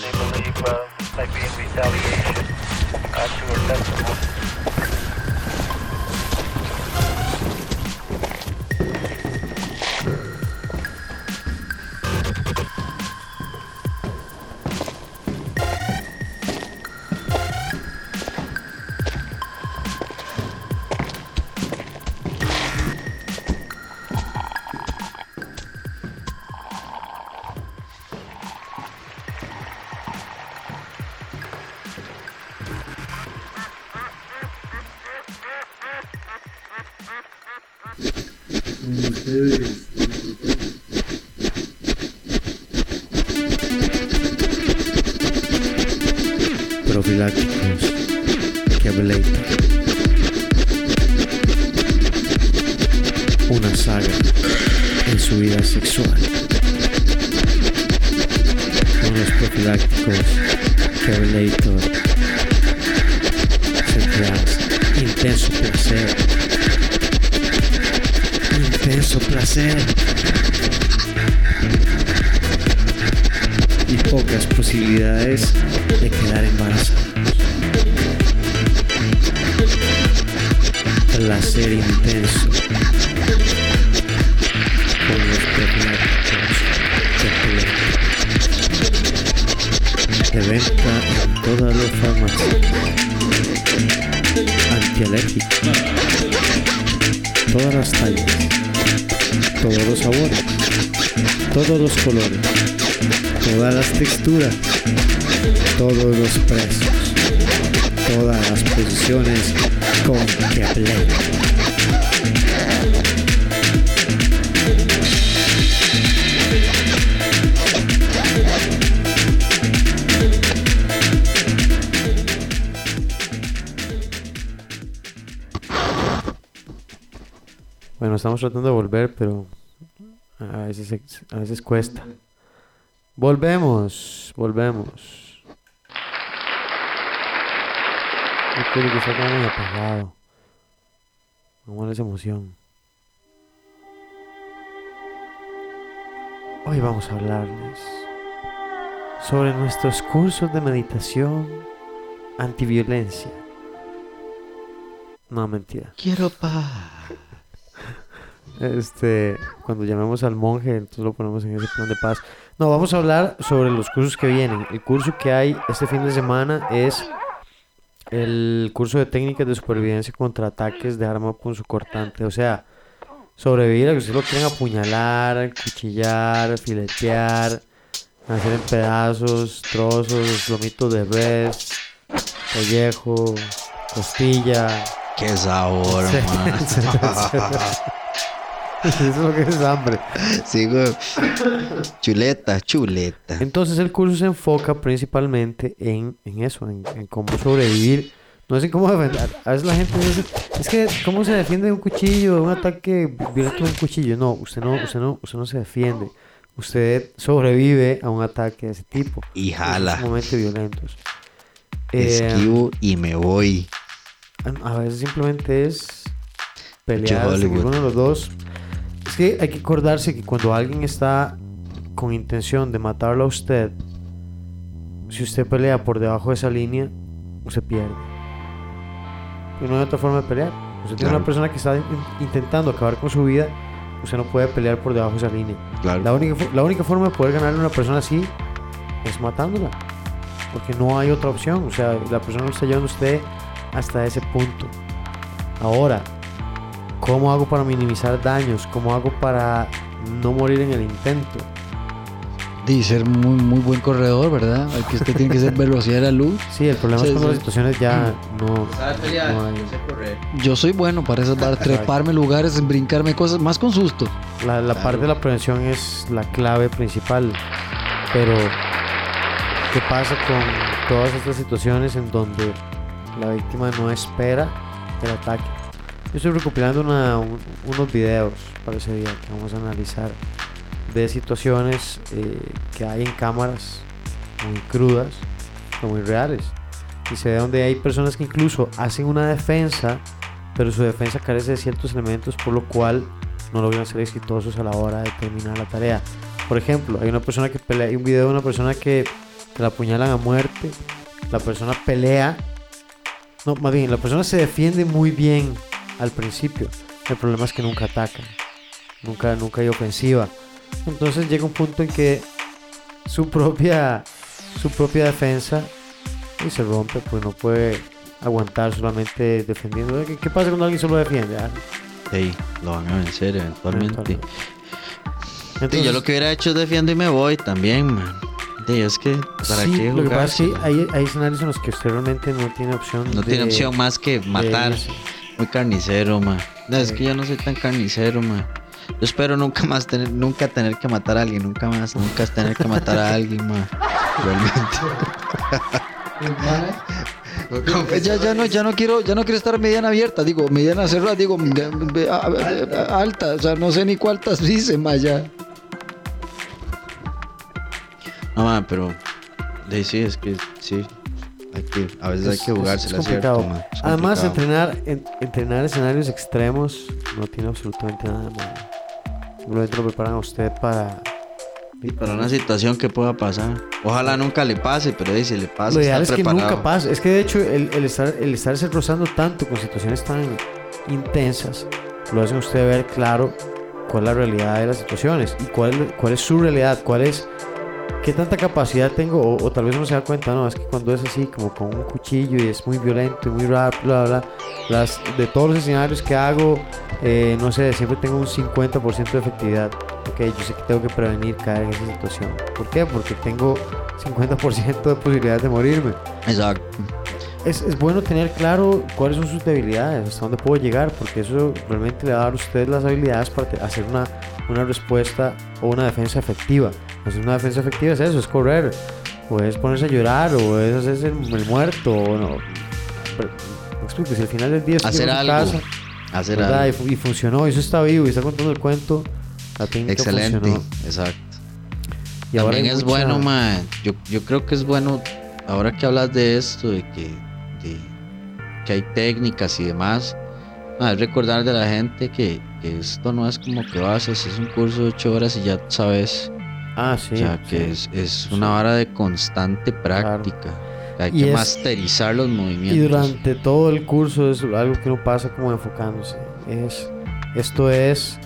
Kevlator. Una saga en su vida sexual. Con los profilácticos Kevlator confianza, intenso placer. Intenso placer. Y pocas posibilidades de quedar embarazados. Placer intenso. Con los profilácticos de De venta en todas las farmacias. Antialérgico. Todas las tallas. Todos los sabores. Todos los colores. Todas las texturas. Todos los precios. Todas las posiciones con Kepler. Bueno, estamos tratando de volver, pero a veces, a veces cuesta. Volvemos, volvemos. Yo creo que está como muy apagado. A esa emoción. Hoy vamos a hablarles sobre nuestros cursos de meditación antiviolencia. No, mentira. Quiero paz. Este, cuando llamemos al monje, entonces lo ponemos en ese plan de paz. No, vamos a hablar sobre los cursos que vienen. El curso que hay este fin de semana es el curso de técnicas de supervivencia contra ataques de arma punzocortante. O sea, sobrevivir a que ustedes lo quieran apuñalar, cuchillar, filetear, hacer en pedazos, trozos, lomitos de res, pellejo, costilla. Qué sabor, man. Eso es lo que es hambre. Sí, güey. Chuleta, chuleta. Entonces el curso se enfoca principalmente en, en eso, en, en cómo sobrevivir. No en cómo defender. A veces la gente dice, es que cómo se defiende de un cuchillo, de un ataque violento de un cuchillo. No, usted no, usted no, usted no se defiende. Usted sobrevive a un ataque de ese tipo. Y jala. momentos violentos. Eh, Esquivo y me voy. a veces simplemente es pelear uno de los dos. Es que hay que acordarse que cuando alguien está con intención de matarlo a usted, si usted pelea por debajo de esa línea, usted pierde. Y no hay otra forma de pelear. Usted tiene Claro. una persona que está in- intentando acabar con su vida, usted no puede pelear por debajo de esa línea. Claro. La única, la única forma de poder ganarle a una persona así es matándola. Porque no hay otra opción. O sea, la persona lo está llevando a usted hasta ese punto. Ahora, ¿cómo hago para minimizar daños? ¿Cómo hago para no morir en el intento? Dice ser muy, muy buen corredor, ¿verdad? Hay que usted tiene que ser velocidad de la luz. Sí, el problema Sí, es cuando sí. las situaciones ya no, no hay. Yo soy bueno para esas barras, treparme lugares, brincarme cosas, más con susto. La, la parte de la prevención es la clave principal. Pero, ¿qué pasa con todas estas situaciones en donde la víctima no espera el ataque? Yo estoy recopilando una- un- unos videos para ese día que vamos a analizar de situaciones eh, que hay en cámaras muy crudas, o muy reales. Y se ve donde hay personas que incluso hacen una defensa, pero su defensa carece de ciertos elementos, por lo cual no logran ser exitosos a la hora de terminar la tarea. Por ejemplo, hay una persona que pelea, hay un video de una persona que, la apuñalan a muerte, la persona pelea, no, más bien, la persona se defiende muy bien al principio, el problema es que nunca ataca, nunca, nunca hay ofensiva. Entonces llega un punto en que su propia, su propia defensa y se rompe, pues no puede aguantar solamente defendiendo. ¿Qué, qué pasa cuando alguien solo defiende? Ah, Ey, lo van a vencer eventualmente. Eventualmente. Sí, Entonces, yo lo que hubiera hecho es defiendo y me voy también, man. Sí, es que, ¿para sí, qué lo que jugar? pasa es que hay, hay escenarios en los que usted realmente no tiene opción. No tiene opción más que matar. Muy carnicero. No, es que yo no soy tan carnicero, man. Yo espero nunca más tener, nunca tener que matar a alguien, nunca más, nunca tener que matar a alguien, man. Realmente. Ya, ya no, ya no quiero, ya no quiero estar mediana abierta, digo, mediana cerrada, digo, alta, o sea, no sé ni cuántas dice más ya. No, man, pero. de- sí, es que sí. Hay sí, a veces hay Es- que es- jugársela, es ¿cierto? complicado. ma? Es Además, complicado. entrenar, en- entrenar escenarios extremos no tiene absolutamente nada de malo. Simplemente lo preparan a usted para... Y para una situación que pueda pasar. Ojalá nunca le pase, pero si le pasa, Lo está ideal es que preparado. nunca pase. Es que de hecho el, el estar, el estarse rozando tanto con situaciones tan intensas lo hacen a usted ver claro cuál es la realidad de las situaciones y cuál, cuál es su realidad, cuál es qué tanta capacidad tengo o, o tal vez uno se da cuenta, no, es que cuando es así como con un cuchillo y es muy violento y muy rápido, bla, bla, bla, las, de todos los escenarios que hago, eh, no sé, siempre tengo un 50% de efectividad. Ok, yo sé que tengo que prevenir caer en esa situación. ¿Por qué? Porque tengo 50% de posibilidades de morirme. Exacto. Es, es bueno tener claro cuáles son sus debilidades, hasta dónde puedo llegar, porque eso realmente le va a dar a usted las habilidades para hacer una, una respuesta o una defensa efectiva. Hacer una defensa efectiva es eso, es correr, o es ponerse a llorar, o es hacerse el, muerto, o no. Pero, explico, si al final del día Hacer algo. casa, Hacer ¿verdad? Algo. y funcionó, y eso está vivo, y está contando el cuento, la técnica Excelente. funcionó. Exacto. Y También es mucha- bueno, ma. Yo, yo creo que es bueno, ahora que hablas de esto, de que, de- que hay técnicas y demás, ma, es recordar de la gente que, que esto no es como que vas, es un curso de 8 horas y ya sabes. Ah, sí. o sea, sí. que es, es una vara de constante práctica. que Hay Y que es- masterizar los movimientos. Y durante todo el curso es algo que uno pasa como enfocándose. Es, esto es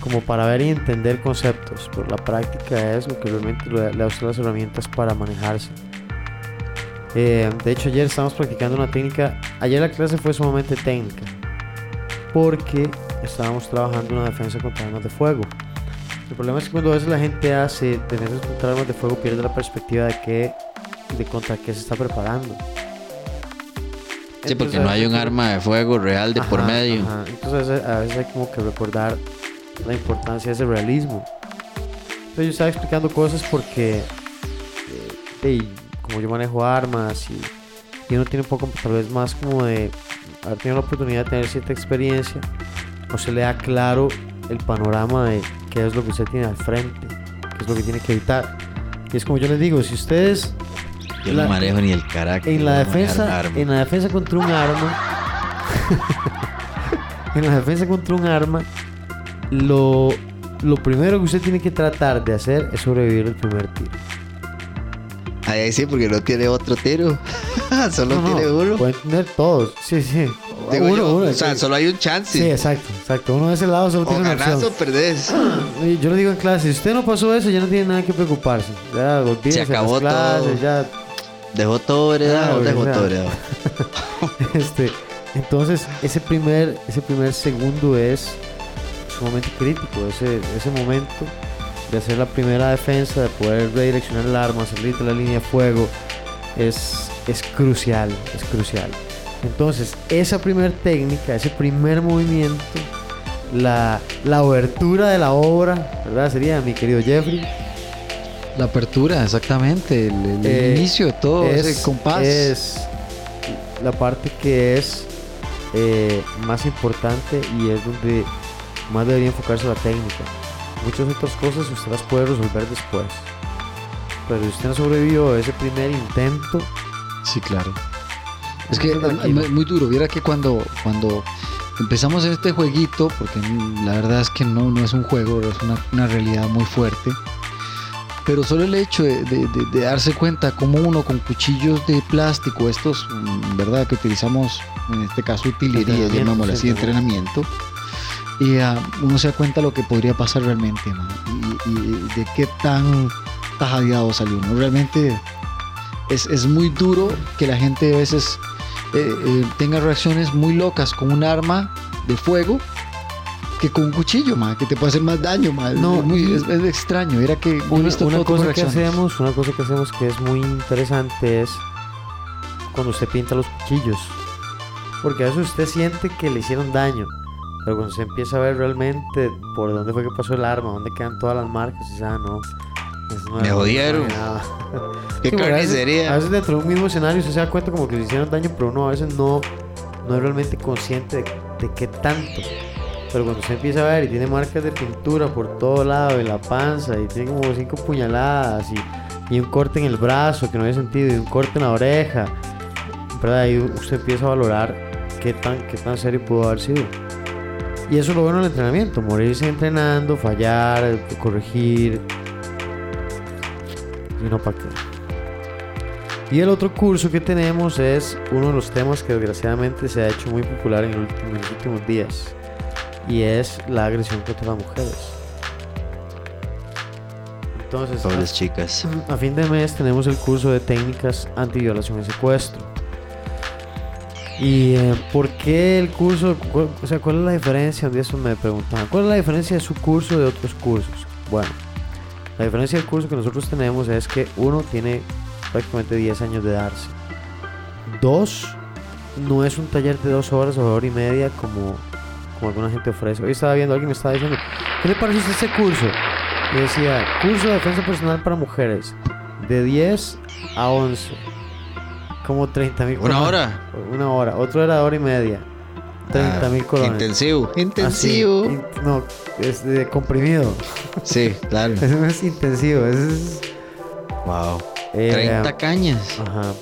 como para ver y entender conceptos, pero la práctica es lo que realmente le da a usted las herramientas para manejarse. Eh, de hecho, ayer estábamos practicando una técnica. Ayer la clase fue sumamente técnica, porque estábamos trabajando una defensa contra armas de fuego. El problema es que cuando a veces la gente hace defensas contra armas de fuego, pierde la perspectiva de qué, de contra qué se está preparando. Sí, porque no hay un arma de fuego real de por medio. ajá. Entonces a veces, hay como que recordar la importancia de ese realismo. Entonces yo estaba explicando cosas porque, eh, como yo manejo armas y, y uno tiene un poco tal vez más como de haber tenido la oportunidad de tener cierta experiencia, no se le da claro el panorama de qué es lo que usted tiene al frente, qué es lo que tiene que evitar. Y es como yo les digo, si ustedes Yo la- no manejo ni el carácter. en la defensa en la defensa contra un arma en la defensa contra un arma lo lo primero que usted tiene que tratar de hacer es sobrevivir el primer tiro Ahí sí, porque no tiene otro tiro. Solo No, no, tiene uno. pueden tener todos sí sí Digo uno, yo, uno, o sea, sí. solo hay un chance. Sí, exacto exacto uno de ese lado solo o tiene una ganás o opción perdés. Yo le digo en clase si usted no pasó eso ya no tiene nada que preocuparse ya las acabó clases, todo. ya Dejó todo heredado, Ah, dejó todo heredado. este, entonces, ese primer, ese primer segundo es sumamente crítico. Ese, ese momento de hacer la primera defensa, de poder redireccionar el arma, salir de la línea de fuego, es, es crucial, es crucial. Entonces, esa primera técnica, ese primer movimiento, la, la obertura de la obra, ¿verdad? Sería mi querido Jeffrey. La apertura, exactamente. El, el Eh, inicio de todo ese compás. Es la parte que es eh, más importante y es donde más debería enfocarse la técnica. Muchas otras cosas usted las puede resolver después. Pero si usted no sobrevivió a ese primer intento, Sí, claro. Es que es tranquilo. muy- duro. Viera que cuando, cuando empezamos en este jueguito, porque la verdad es que no, no es un juego, es una, una realidad muy fuerte. Pero solo el hecho de, de- de- de darse cuenta cómo uno con cuchillos de plástico, estos, mm, ¿verdad? Que utilizamos, en este caso utilería, sí, así, entrenamiento. Y ah, uno se da cuenta lo que podría pasar realmente, man, y, y de qué tan tajadeado salió uno. Realmente es, es muy duro que la gente a veces eh, eh, tenga reacciones muy locas con un arma de fuego que con un cuchillo, man, que te puede hacer más daño, man. No, es, muy, es, es extraño. Era que una, cosa que hacemos, una cosa que hacemos que es muy interesante es cuando usted pinta los cuchillos. Porque a veces usted siente que le hicieron daño. Pero cuando se empieza a ver realmente por dónde fue que pasó el arma, dónde quedan todas las marcas, y ah, no. Me jodieron. era nada". Qué Sí, porque a veces- carnicería. A veces dentro de un mismo escenario usted se da cuenta como que le hicieron daño, pero uno a veces no, no es realmente consciente de, de qué tanto. Pero cuando usted empieza a ver y tiene marcas de pintura por todo lado, y la panza, y tiene como cinco puñaladas, y, y un corte en el brazo que no había sentido, y un corte en la oreja, ¿verdad? Ahí usted empieza a valorar qué tan, qué tan serio pudo haber sido. Y eso es lo bueno del entrenamiento, morirse entrenando, fallar, corregir. Y no para qué. Y el otro curso que tenemos es uno de los temas que desgraciadamente se ha hecho muy popular en, el último- en los últimos días. Y es la agresión contra las mujeres. Entonces, Pobres chicas. a fin de mes tenemos el curso de técnicas antiviolación y secuestro. ¿Y eh, por qué el curso? Cu- O sea, ¿cuál es la diferencia? De eso me preguntaban. ¿Cuál es la diferencia de su curso de otros cursos? Bueno, la diferencia del curso que nosotros tenemos es que uno tiene prácticamente 10 años de darse. Dos, no es un taller de dos horas o hora y media como, como alguna gente ofrece. Hoy estaba viendo, alguien me estaba diciendo, ¿qué le parece ese curso? Y decía, curso de defensa personal para mujeres, de 10 a 11. Como 30 mil ¿Una hora? Una hora. Otro era de hora y media. 30 mil Ah, colones. Intensivo. Intensivo. in- no, es de comprimido. Sí, claro. Ese no es intensivo. Ese es. Wow. eh, 30 cañas. Ajá.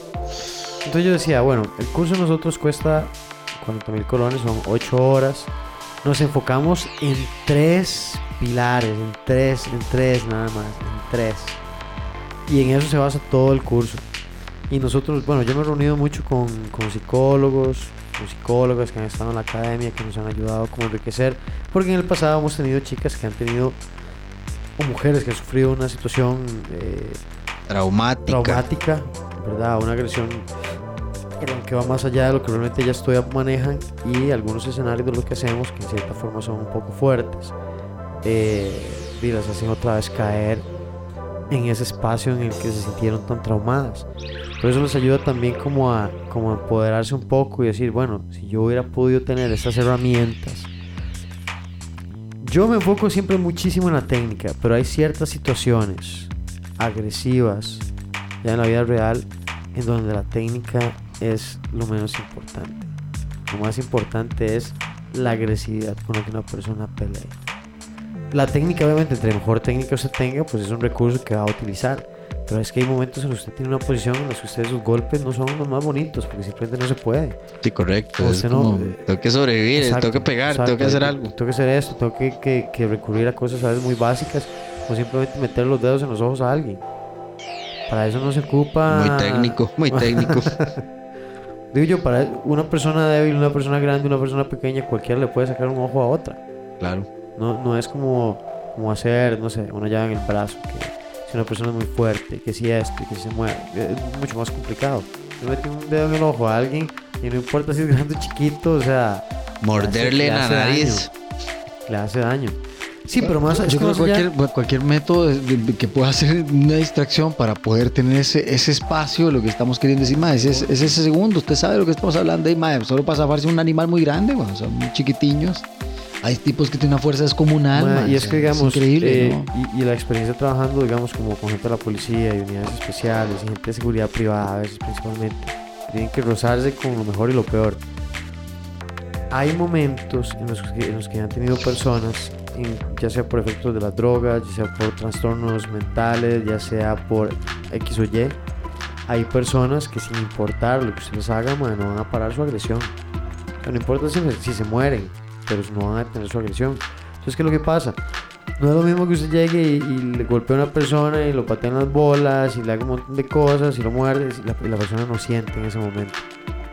Entonces yo decía, bueno, el curso de nosotros cuesta 40 mil colones, son 8 horas. Nos enfocamos en tres pilares, en tres, en tres nada más, en tres. Y en eso se basa todo el curso. Y nosotros, bueno, yo me he reunido mucho con, con psicólogos, con psicólogas que han estado en la academia, que nos han ayudado como a enriquecer. Porque en el pasado hemos tenido chicas que han tenido, o mujeres que han sufrido una situación eh, Traumática. traumática, ¿verdad? Una agresión que va más allá de lo que realmente ellas todavía manejan y algunos escenarios de lo que hacemos que en cierta forma son un poco fuertes eh, y las hacen otra vez caer en ese espacio en el que se sintieron tan traumadas. Por eso les ayuda también como a, como empoderarse un poco y decir, bueno, si yo hubiera podido tener estas herramientas, yo me enfoco siempre muchísimo en la técnica, pero hay ciertas situaciones agresivas ya en la vida real en donde la técnica es lo menos importante. Lo más importante es la agresividad con la que una persona pelea. La técnica, obviamente, entre mejor técnica usted tenga, pues es un recurso que va a utilizar. Pero es que hay momentos en los que usted tiene una posición en los que ustedes sus golpes no son los más bonitos, porque simplemente no se puede. Sí, correcto. Es no, eh, tengo que sobrevivir, Exacto, tengo que pegar, exacto. tengo que hacer algo. Tengo que hacer esto, tengo que, que- que recurrir a cosas a veces muy básicas, o simplemente meter los dedos en los ojos a alguien. Para eso no se ocupa. Muy técnico, muy técnico. Digo yo, para una persona débil, una persona grande, una persona pequeña, cualquiera le puede sacar un ojo a otra. claro. No, no es como, como hacer, no sé, una llave en el brazo, que si una persona es muy fuerte, que si esto, que si se mueve, es mucho más complicado. Yo metí un dedo en el ojo a alguien y no importa si es grande o chiquito, o sea, Morderle le la nariz. le hace daño. Sí, pero más Yo que creo más que cualquier, cualquier método de- de- que pueda ser una distracción para poder tener ese, ese espacio, lo que estamos queriendo decir, más es, es ese segundo. Usted sabe lo que estamos hablando, y mae, solo para zafarse un animal muy grande, bueno, son muy chiquitiños. Hay tipos que tienen una fuerza descomunal. Y es que digamos, increíble, eh, ¿no? y, y la experiencia trabajando, digamos, como con gente de la policía y unidades especiales y gente de seguridad privada a veces principalmente, tienen que rozarse con lo mejor y lo peor. Hay momentos en los que, en los que han tenido personas, en- ya sea por efectos de las drogas, ya sea por trastornos mentales, ya sea por X o Y, hay personas que sin importar lo que usted les haga, ma, no van a parar su agresión. No importa si, si se mueren, pero no van a detener su agresión. Entonces, ¿qué es lo que pasa? No es lo mismo que usted llegue y, y le golpee a una persona y lo patea en las bolas y le haga un montón de cosas y lo muerde y la, y la persona no siente en ese momento.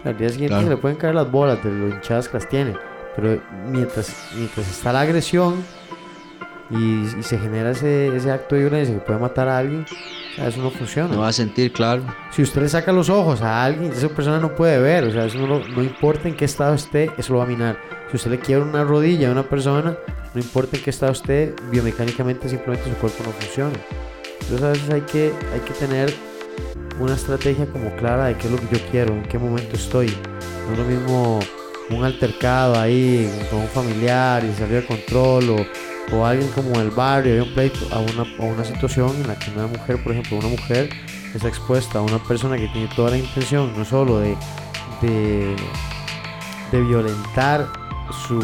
Al día siguiente Claro. se le pueden caer las bolas de lo hinchadas que las tiene. Pero mientras, mientras está la agresión y, y se genera ese, ese acto de violencia que puede matar a alguien, o sea, eso no funciona. No va a sentir, claro. Si usted le saca los ojos a alguien, esa persona no puede ver. O sea, eso no, lo- no importa en qué estado esté, eso lo va a minar. Si usted le quiebra una rodilla a una persona, no importa en qué estado esté, biomecánicamente simplemente su cuerpo no funciona. Entonces a veces hay que, hay que tener una estrategia como clara de qué es lo que yo quiero, en qué momento estoy. No es lo mismo un altercado ahí con un familiar y salir de control o, o alguien como el barrio, hay un pleito, a una, a una situación en la que una mujer, por ejemplo, una mujer está expuesta a una persona que tiene toda la intención, no solo de, de, violentar su,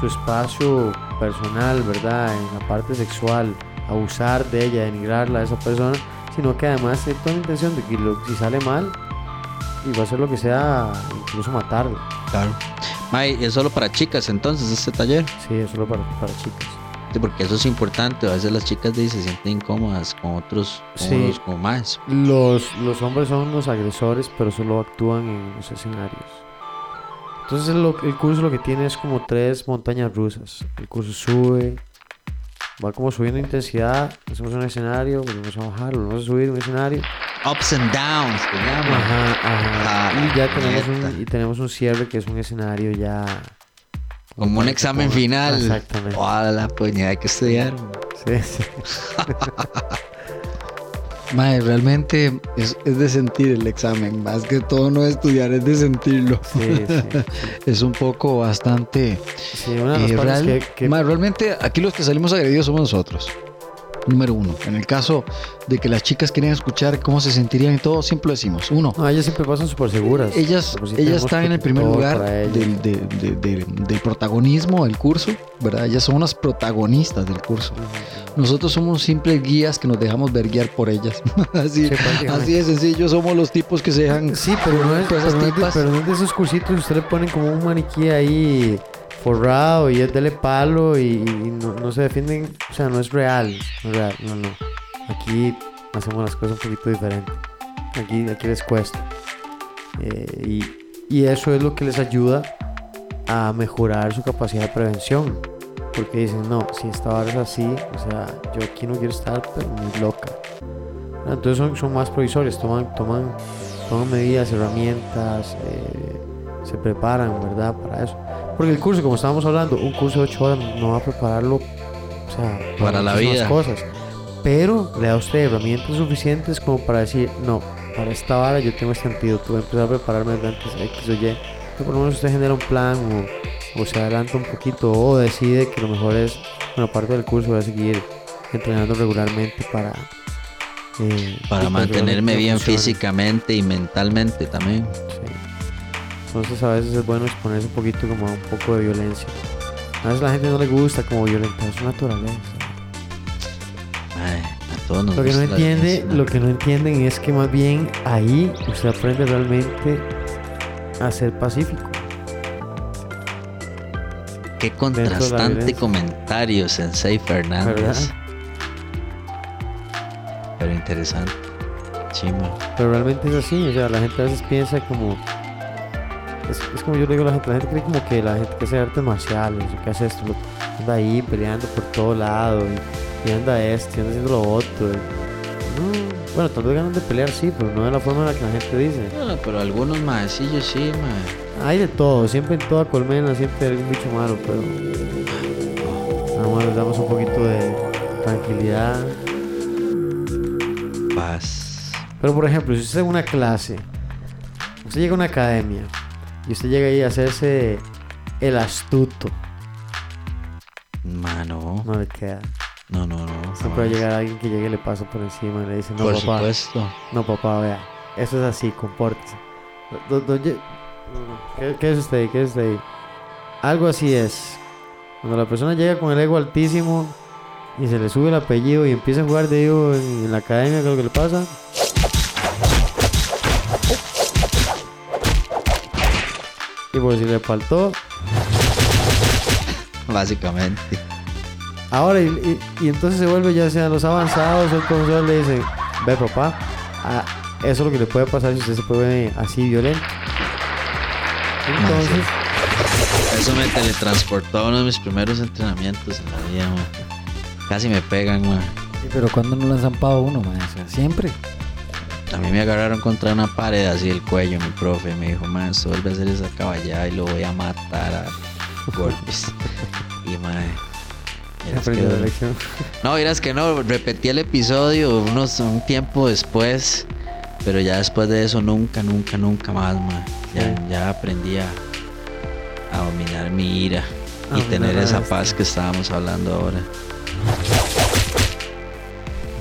su espacio personal, ¿verdad? En la parte sexual, abusar de ella, denigrarla a esa persona, sino que además tiene toda la intención de que si sale mal, y va a hacer lo que sea, incluso matarlo. Claro. Mae, ¿es solo para chicas entonces este taller? Sí, es solo para, para chicas. Sí, porque eso es importante. A veces las chicas de ahí se sienten incómodas con otros, con Sí. unos como más. Los, los hombres son los agresores, pero solo actúan en los escenarios. Entonces lo- el curso lo que tiene es como tres montañas rusas. El curso sube, va como subiendo intensidad, hacemos un escenario, volvemos a bajar, volvemos a subir un escenario. Ups and downs, se llama. Ajá, ajá. Y ya tenemos un, y tenemos un cierre que es un escenario ya. Como un examen final. Exactamente. Hola, pues ya hay que estudiar. Sí, sí. Mae, realmente es, es de sentir el examen. Más que todo no estudiar, es de sentirlo. Sí, sí, sí. Es un poco bastante. Sí, una de eh, partes real- que, que- Mae, realmente aquí los que salimos agredidos somos nosotros. Número uno. En el caso de que las chicas quieren escuchar cómo se sentirían y todo, siempre lo decimos. Uno, No, ellas siempre pasan súper seguras. ellas, ellas están en el primer lugar del, de- de- de- del protagonismo del curso, ¿verdad? Ellas son unas protagonistas del curso. Nosotros somos simples guías que nos dejamos ver guiar por ellas. así, Sí, así de sencillo, somos los tipos que se dejan. Sí, pero no, es, pero, no es de, tipas. pero no es de esos cursitos que usted le ponen como un maniquí ahí forrado y es dele palo y, y no, no se defienden. O sea, no es real. No es real. No, no. Aquí hacemos las cosas un poquito diferente. Aquí, aquí les cuesta. Eh, y, y eso es lo que les ayuda a mejorar su capacidad de prevención. Porque dicen, no, si esta vara es así, o sea, yo aquí no quiero estar, pero muy loca. Entonces son, son más provisorios, toman, toman, toman medidas, herramientas, eh, se preparan, ¿verdad? Para eso. Porque el curso, como estábamos hablando, un curso de 8 horas no va a prepararlo, o sea, Para la muchísimas vida. cosas. Pero le da a usted herramientas suficientes como para decir, no, para esta vara yo tengo este antídoto, voy a empezar a prepararme desde antes X o Y. Que por lo menos usted genera un plan o, o se adelanta un poquito o decide que lo mejor es, bueno, parte del curso voy a seguir entrenando regularmente para... eh, Para que mantenerme bien funcione. físicamente y mentalmente también. Sí. Entonces a veces es bueno exponerse un poquito como a un poco de violencia. A veces la gente no le gusta como violentar su naturaleza. Ay, a todos nos Lo que no entiende, lo que no entienden es que más bien ahí usted aprende realmente a ser pacífico. Qué contrastante violencia. comentario, Sensei Fernández. ¿Verdad? Pero interesante. Chima. Pero realmente es así, o sea, la gente a veces piensa como... Es, es como yo le digo a la gente, la gente cree como que la gente que hace artes marciales o que hace esto, lo- anda ahí peleando por todo lado y, y anda esto y anda haciendo lo otro. y- no, bueno, tal vez ganan de pelear sí, pero no de la forma en la que la gente dice. Ah, pero algunos maecillos sí. Hay de todo, siempre en toda colmena siempre hay algún bicho malo, pero... Nada más les damos un poquito de tranquilidad. Paz. Pero por ejemplo, si usted en una clase, usted llega a una academia y usted llega ahí a hacerse el astuto, Mano. no le queda. No, no, no. Siempre va a llegar alguien que llegue y le pasa por encima y le dice, no Por papá, supuesto. no papá, vea, eso es así, compórtese. Do- do- lle- ¿Qué, qué es usted ahí? ¿Qué es usted ahí? Algo así es. Cuando la persona llega con el ego altísimo y se le sube el apellido y empieza a jugar de en, en la academia, ¿qué es lo que le pasa? Por si le faltó, Básicamente. Ahora, y, y- y entonces se vuelve ya sean los avanzados, el profesor le dice, ve papá, ah, eso es lo que le puede pasar si usted se pone así violento. Entonces, Eso me teletransportó a uno de mis primeros entrenamientos en la vida. Casi me pegan. Sí, Pero cuando no lo han zampado uno, man? O sea, siempre. A mí me agarraron contra una pared así el cuello, mi profe. Me dijo, man, vuelve a hacer esa caballada y lo voy a matar a golpes. y, vieras aprendió que- la lección. No, miras que no, repetí el episodio unos un tiempo después, pero ya después de eso nunca, nunca, nunca más, man. Ya, ya aprendí a, a dominar mi ira A y tener esa paz que estábamos hablando ahora.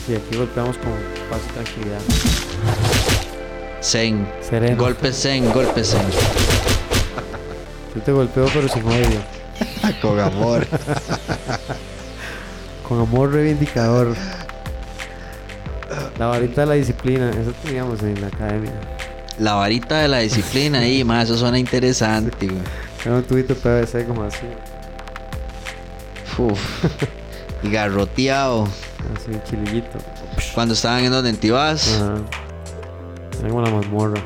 Y aquí golpeamos con paz y tranquilidad. Zen, Sereno. golpe zen, golpe zen. Yo te golpeo pero sin odio. Con amor. Con amor reivindicador. La varita de la disciplina, eso teníamos en la academia. La varita de la disciplina ahí, ma, eso suena interesante, güey. Era un tubito PVC como así. Uf. Y garroteado. Así, chilillito. Cuando estaban en donde en Tibás. Ajá. Como la mazmorra.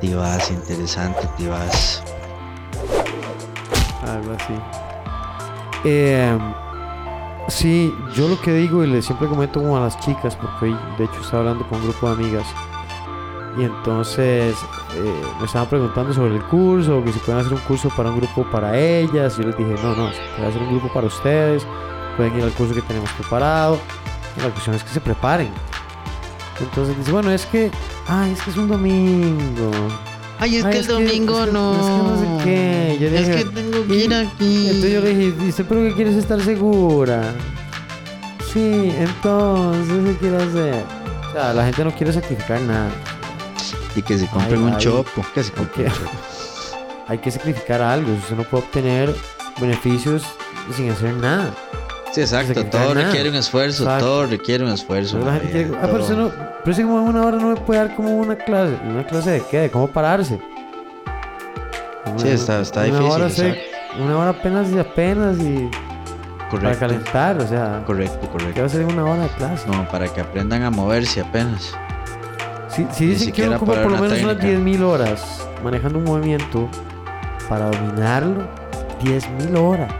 Tibás, interesante, Tibás. Algo así. Eh, sí, yo lo que digo y le siempre comento como a las chicas, porque hoy de hecho estaba hablando con un grupo de amigas. Y entonces eh, me estaban preguntando sobre el curso, que si pueden hacer un curso para un grupo para ellas. Yo les dije, no, no, se puede hacer un grupo para ustedes. Pueden ir al curso que tenemos preparado. La cuestión es que se preparen. Entonces dice, bueno, es que, ay, es que es un domingo. Ay, es Ay, que el domingo es que- no. es que no sé qué. Yo es dije, que tengo que ir aquí. entonces yo le dije, dice, pero que quieres estar segura. Sí, entonces, ¿qué quiero hacer? O sea, la gente no quiere sacrificar nada. Y que se compren Ay, un ay. chopo. Que se compren Ok. un chopo. Hay que sacrificar algo. Usted no puede obtener beneficios sin hacer nada. Sí, exacto. sacrificar Todo requiere un esfuerzo. Exacto. Todo requiere un esfuerzo. Quiere- ah, pero usted no, pero como en una hora no me puede dar como una clase. ¿Una clase de qué? ¿De cómo pararse? Sí, está- está una difícil, Hora se- exacto. una hora apenas y apenas y para Correcto. calentar, o sea, Correcto, ¿qué correcto. va a ser una hora de clase? Como para que aprendan a moverse apenas. Si, si dicen que uno para por lo menos unas técnica. 10.000 horas manejando un movimiento para dominarlo, 10.000 horas.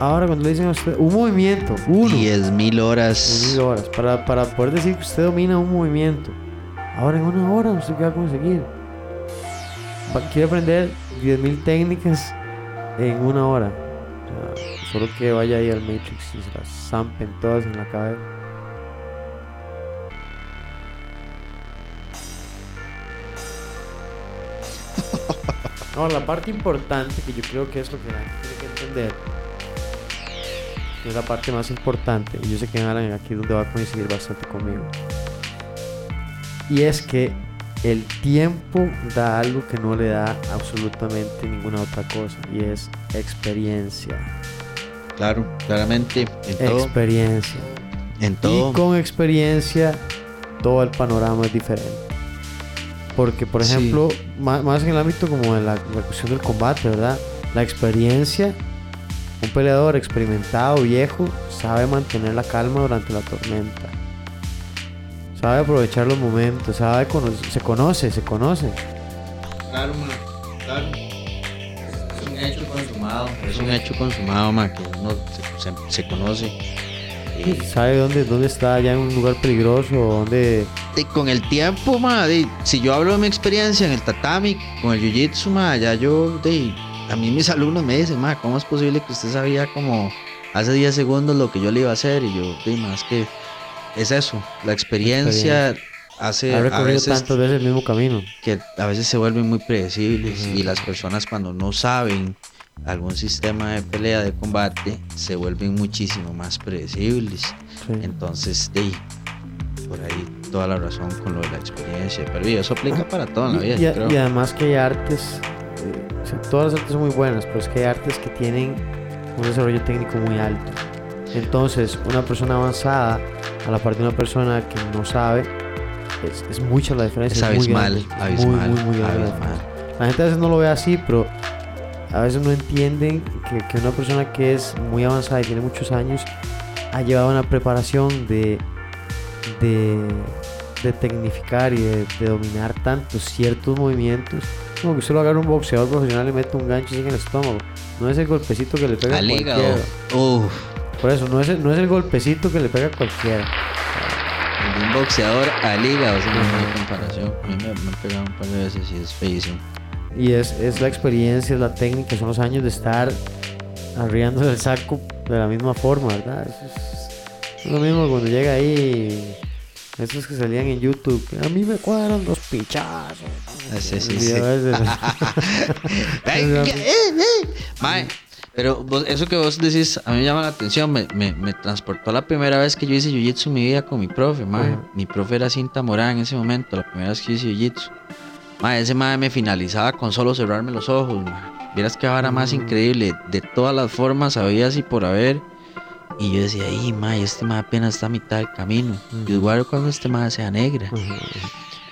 Ahora cuando le dicen a usted un movimiento, uno, 10 mil horas. 10.000 horas, para, para poder decir que usted domina un movimiento. Ahora en una hora usted qué va a conseguir. Quiere aprender 10.000 técnicas en una hora. O sea, solo que vaya ahí al Matrix y se las zampen todas en la cabeza. Ahora, la parte importante que yo creo que es lo que la gente tiene que entender, que es la parte más importante, y yo sé que Alan aquí es donde va a coincidir bastante conmigo, y es que el tiempo da algo que no le da absolutamente ninguna otra cosa, y es experiencia. Claro, claramente. En todo. Experiencia. En todo. Y con experiencia todo el panorama es diferente. Porque, por ejemplo, más, en el ámbito como de la, la cuestión del combate, ¿verdad? La experiencia, un peleador experimentado, viejo, sabe mantener la calma durante la tormenta. Sabe aprovechar los momentos, sabe cono- se conoce, se conoce. Claro, ma, claro. Es un hecho consumado. Es un hecho consumado, ma, que uno se, se- se conoce. Y, Sabe dónde, dónde está ya en un lugar peligroso, dónde... y con el tiempo, ma, de- si yo hablo de mi experiencia en el tatami, con el jiu-jitsu, ma, ya yo, de, a mí mis alumnos me dicen, ma, ¿cómo es posible que usted sabía como hace 10 segundos lo que yo le iba a hacer? Y yo, de, ma, es que es eso, la experiencia hace ha a recorrido veces tantas veces el mismo camino. que a veces se vuelven muy predecibles y las personas cuando no saben algún sistema de pelea de combate se vuelven muchísimo más predecibles. Sí. Entonces, de ahí, por ahí toda la razón con lo de la experiencia. Pero y eso aplica para todo en la vida, Y, yo creo. y además que hay artes, o sea, todas las artes son muy buenas, pero es que hay artes que tienen un desarrollo técnico muy alto. Entonces, una persona avanzada a la par de una persona que no sabe, es, es mucha la diferencia. Es muy abismal, grande, es abismal, muy, muy, muy grande la abismal. diferencia. La gente a veces no lo ve así, pero a veces no entienden que, que una persona que es muy avanzada y tiene muchos años ha llevado una preparación de, de, de tecnificar y de, de dominar tanto ciertos movimientos como que usted lo agarra un boxeador profesional y le mete un gancho así en el estómago. No es el golpecito que le pega a Al hígado. cualquiera. Uf, Por eso, no es, el, no es el golpecito que le pega a cualquiera. el de un boxeador al hígado, sin ninguna comparación. A mí me, me han pegado un par de veces y es feísimo. Y es, es la experiencia, es la técnica, son los años de estar arriando el saco de la misma forma, ¿verdad? Eso es lo mismo cuando llega ahí, estos que salían en YouTube, que a mí me cuadran los pichazos. Ah, sí, sí, sí. eh, eh. Mae, pero vos- eso que vos decís a mí me llama la atención, me, me, me transportó la primera vez que yo hice jiu-jitsu en mi vida con mi profe, mae. Ajá. Mi profe era Cinta Morán en ese momento, la primera vez que yo hice jiu-jitsu. Mae, ese mae me finalizaba con solo cerrarme los ojos, mae. Vieras que vara más Mm. increíble, de todas las formas había así por haber. Y yo decía, ay, mae, este mae apenas está a mitad del camino. Y igual cuando este mae sea negra.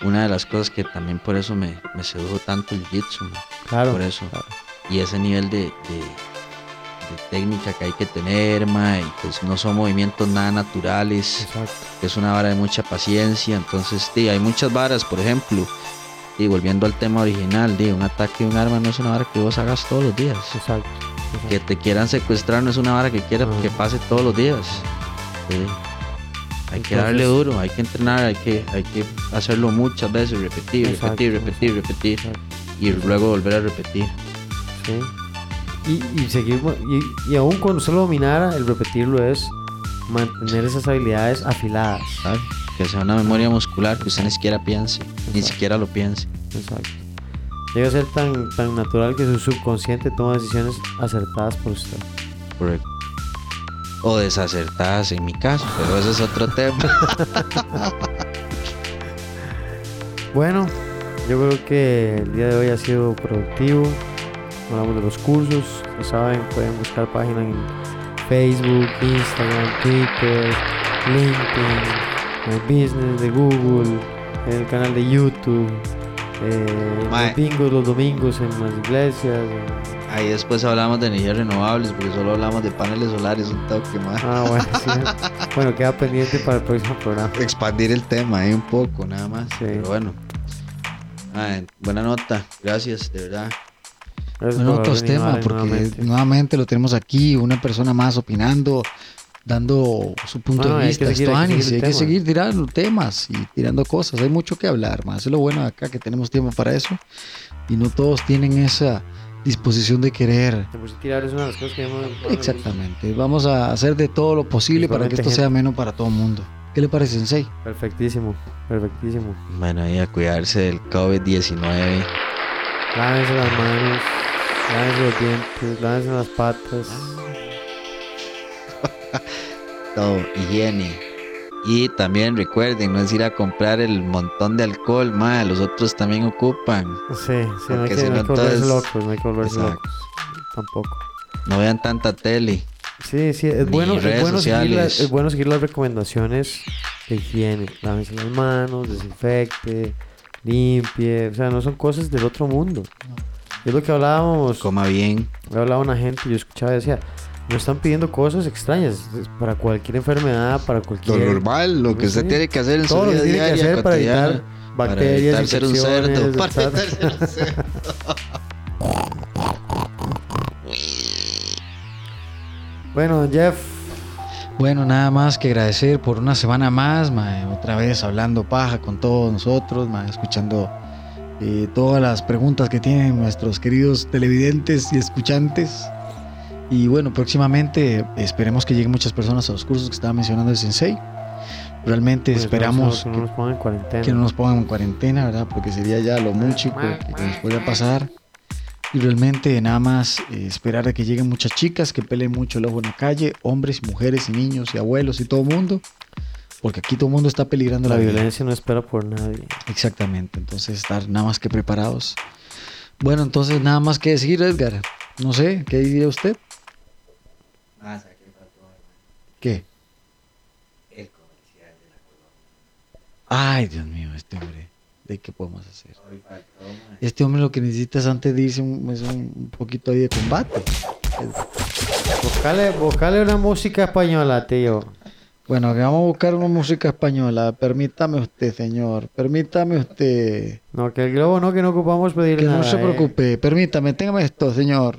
Una de las cosas que también por eso me, me sedujo tanto el jitsu, ma, Claro. por eso. claro. Y ese nivel de, de- de técnica que hay que tener, ma, y pues no son movimientos nada naturales, Exacto. es una vara de mucha paciencia, entonces sí, hay muchas varas, por ejemplo, y volviendo al tema original, di, un ataque de un arma no es una vara que vos hagas todos los días. Exacto. Que te quieran secuestrar no es una vara que quiera que pase todos los días. Sí. Hay que darle duro, hay que entrenar, hay que, hay que hacerlo muchas veces, repetir, Exacto, repetir, repetir, repetir, Exacto. y luego volver a repetir. Sí. Y, y seguir, y, y aún cuando usted lo dominara, el repetirlo es mantener esas habilidades afiladas. ¿sabe? Que sea una memoria muscular que usted ni siquiera piense, ni Exacto. siquiera lo piense. Exacto. Llega a ser tan, tan natural que su subconsciente toma decisiones acertadas por usted. Correcto. O desacertadas en mi caso, pero ese es otro tema. Bueno, yo creo que el día de hoy ha sido productivo. Hablamos de los cursos, ya saben, pueden buscar páginas en Facebook, Instagram, Twitter, LinkedIn, My Business de Google, el canal de YouTube, eh, los bingos los domingos en las iglesias. en- Ahí después hablamos de energías renovables, porque solo hablamos de paneles solares, un toque más. Ah, bueno, sí. bueno, queda pendiente para el próximo programa. expandir el tema ahí un poco, nada más. Sí. Pero bueno. Ay, buena nota, gracias, de verdad. Gracias Bueno, otros temas, porque nuevamente. nuevamente. lo tenemos aquí, una persona más opinando, dando su punto Bueno, de hay vista, que seguir, esto hay que seguir hay que seguir tirando temas y tirando cosas, hay mucho que hablar, más es lo bueno acá que tenemos tiempo para eso y no todos tienen esa disposición de querer. Sí tirar es una de las cosas que. Exactamente, vamos a hacer de todo lo posible para que esto gente. sea menos para todo el mundo. ¿Qué le parece, Sensei? Perfectísimo, perfectísimo. Bueno, y a cuidarse del COVID-19. Lávense las manos, lávense los dientes, lávense las patas. Todo, higiene. Y también recuerden, no es ir a comprar el montón de alcohol, más los otros también ocupan. Sí, sí, no hay Porque que, si no no, hay que volverse entonces- locos, no hay que volverse locos. Tampoco. No vean tanta tele. Sí, sí, es bueno, es bueno, seguir la- sociales. es bueno seguir las recomendaciones de higiene. Lávense las manos, desinfecte, limpie. O sea, no son cosas del otro mundo. Es lo que hablábamos. Coma bien. Hablaba una gente, yo escuchaba y decía, no están pidiendo cosas extrañas para cualquier enfermedad, para Lo cualquier... normal, lo que usted Sí. tiene que hacer en su Todo lo vida que tiene que diaria, hacer para evitar cotidiana, para bacterias, evitar ser un cerdo, para evitar ser un cerdo. Bueno, Jeff, Bueno, nada más que agradecer por una semana más, otra vez hablando paja con todos nosotros, escuchando eh, todas las preguntas que tienen nuestros queridos televidentes y escuchantes. Y bueno, próximamente esperemos que lleguen muchas personas a los cursos que estaba mencionando el Sensei. Realmente pues, esperamos que no nos pongan en cuarentena. que no nos pongan en cuarentena, ¿verdad? Porque sería ya lo mucho que, que nos podría pasar. Y realmente nada más eh, esperar a que lleguen muchas chicas, que peleen mucho el ojo en la calle, hombres, y mujeres y niños y abuelos y todo mundo. Porque aquí todo el mundo está peligrando La la, vida. violencia no espera por nadie. Exactamente, entonces estar nada más que preparados. Bueno, entonces nada más que decir, Edgar. No sé, ¿qué diría usted? ¿Qué? Ay, Dios mío, este hombre. ¿De qué podemos hacer? Este hombre lo que necesita es antes de irse un, es un, un poquito ahí de combate. Buscale, buscale una música española, tío. Bueno, que vamos a buscar una música española. Permítame usted, señor. Permítame usted. No, que el globo no, que no ocupamos pedir Que nada. no se eh. preocupe. Permítame, téngame esto, señor.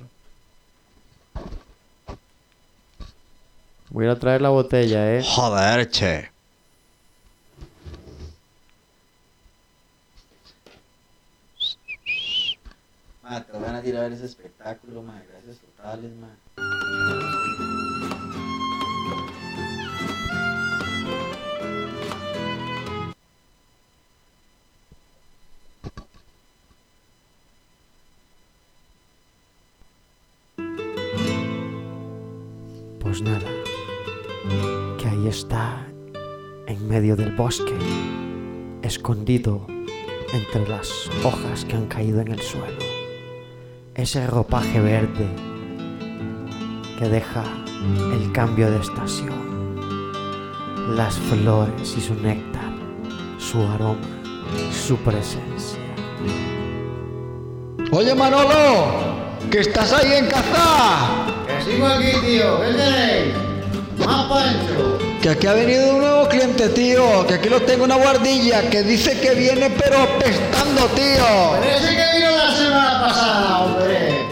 Voy a ir a traer la botella, eh. Joder, che. Ma, te van a ir a ver ese espectáculo, ma. Gracias totales, ma. Pues nada, que ahí está, en medio del bosque, escondido entre las hojas que han caído en el suelo. Ese ropaje verde que deja el cambio de estación, las flores y su néctar, su aroma, su presencia. Oye, Manolo, que estás ahí en casa. Que sigo aquí, tío. ¿Qué tenéis? Más pancho. Que aquí ha venido un nuevo cliente, tío. Que aquí lo tengo una guardilla que dice que viene pero apestando, tío. ese que vino la semana pasada, hombre.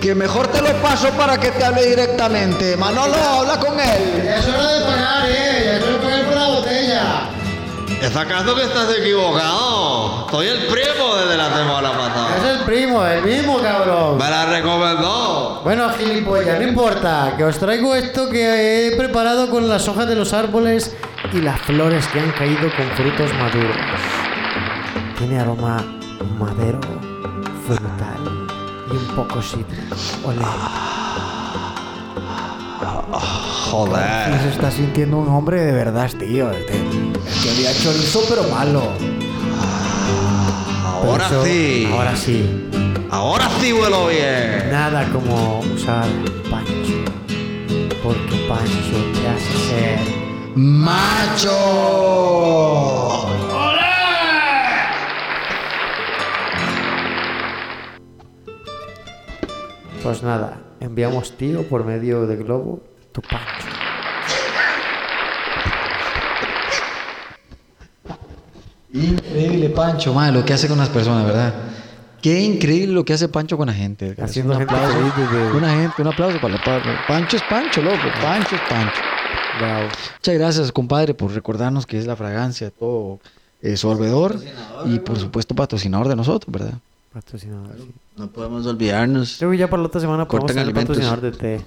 Que mejor te lo paso para que te hable directamente. Manolo, habla con él. Ya es hora de pagar, eh. ¿Es acaso que estás equivocado? Soy el primo desde la semana pasada. Es el primo, el mismo, cabrón. Me la recomendó. Bueno, gilipollas, no importa, que os traigo esto que he preparado con las hojas de los árboles y las flores que han caído con frutos maduros. Tiene aroma madero, frutal y un poco cítrico. Olé. Joder. Se está sintiendo un hombre de verdad, tío. Este, había chorizo, pero malo. Pero Ahora eso- sí. Ahora sí. Ahora sí vuelo bien. Nada como usar Pancho. Porque Pancho te hace ser Macho. Pues nada, enviamos tío por medio de globo tu pancho. Increíble, Pancho, madre, lo que hace con las personas, ¿verdad? Qué increíble lo que hace Pancho con la gente. Haciendo un gente aplauso. feliz desde- Una gente, un aplauso para, para- Pancho es Pancho, loco. Pancho es Pancho. Bravo. Muchas gracias, compadre, por recordarnos que es la fragancia de todo eh, sorbedor y, por supuesto, patrocinador de nosotros, ¿verdad? Patrocinador. sí. No podemos olvidarnos. Creo que ya para la otra semana podemos tener alimentos. patrocinador de té.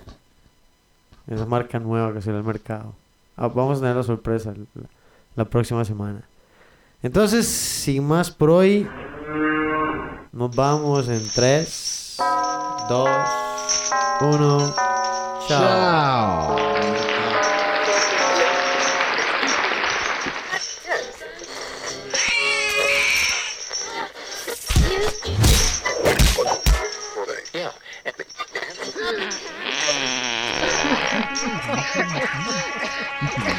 Esa marca nueva que salió al mercado. Ah, vamos a tener la sorpresa la, la próxima semana. Entonces, sin más por hoy, nos vamos en 3, 2, 1. Chao.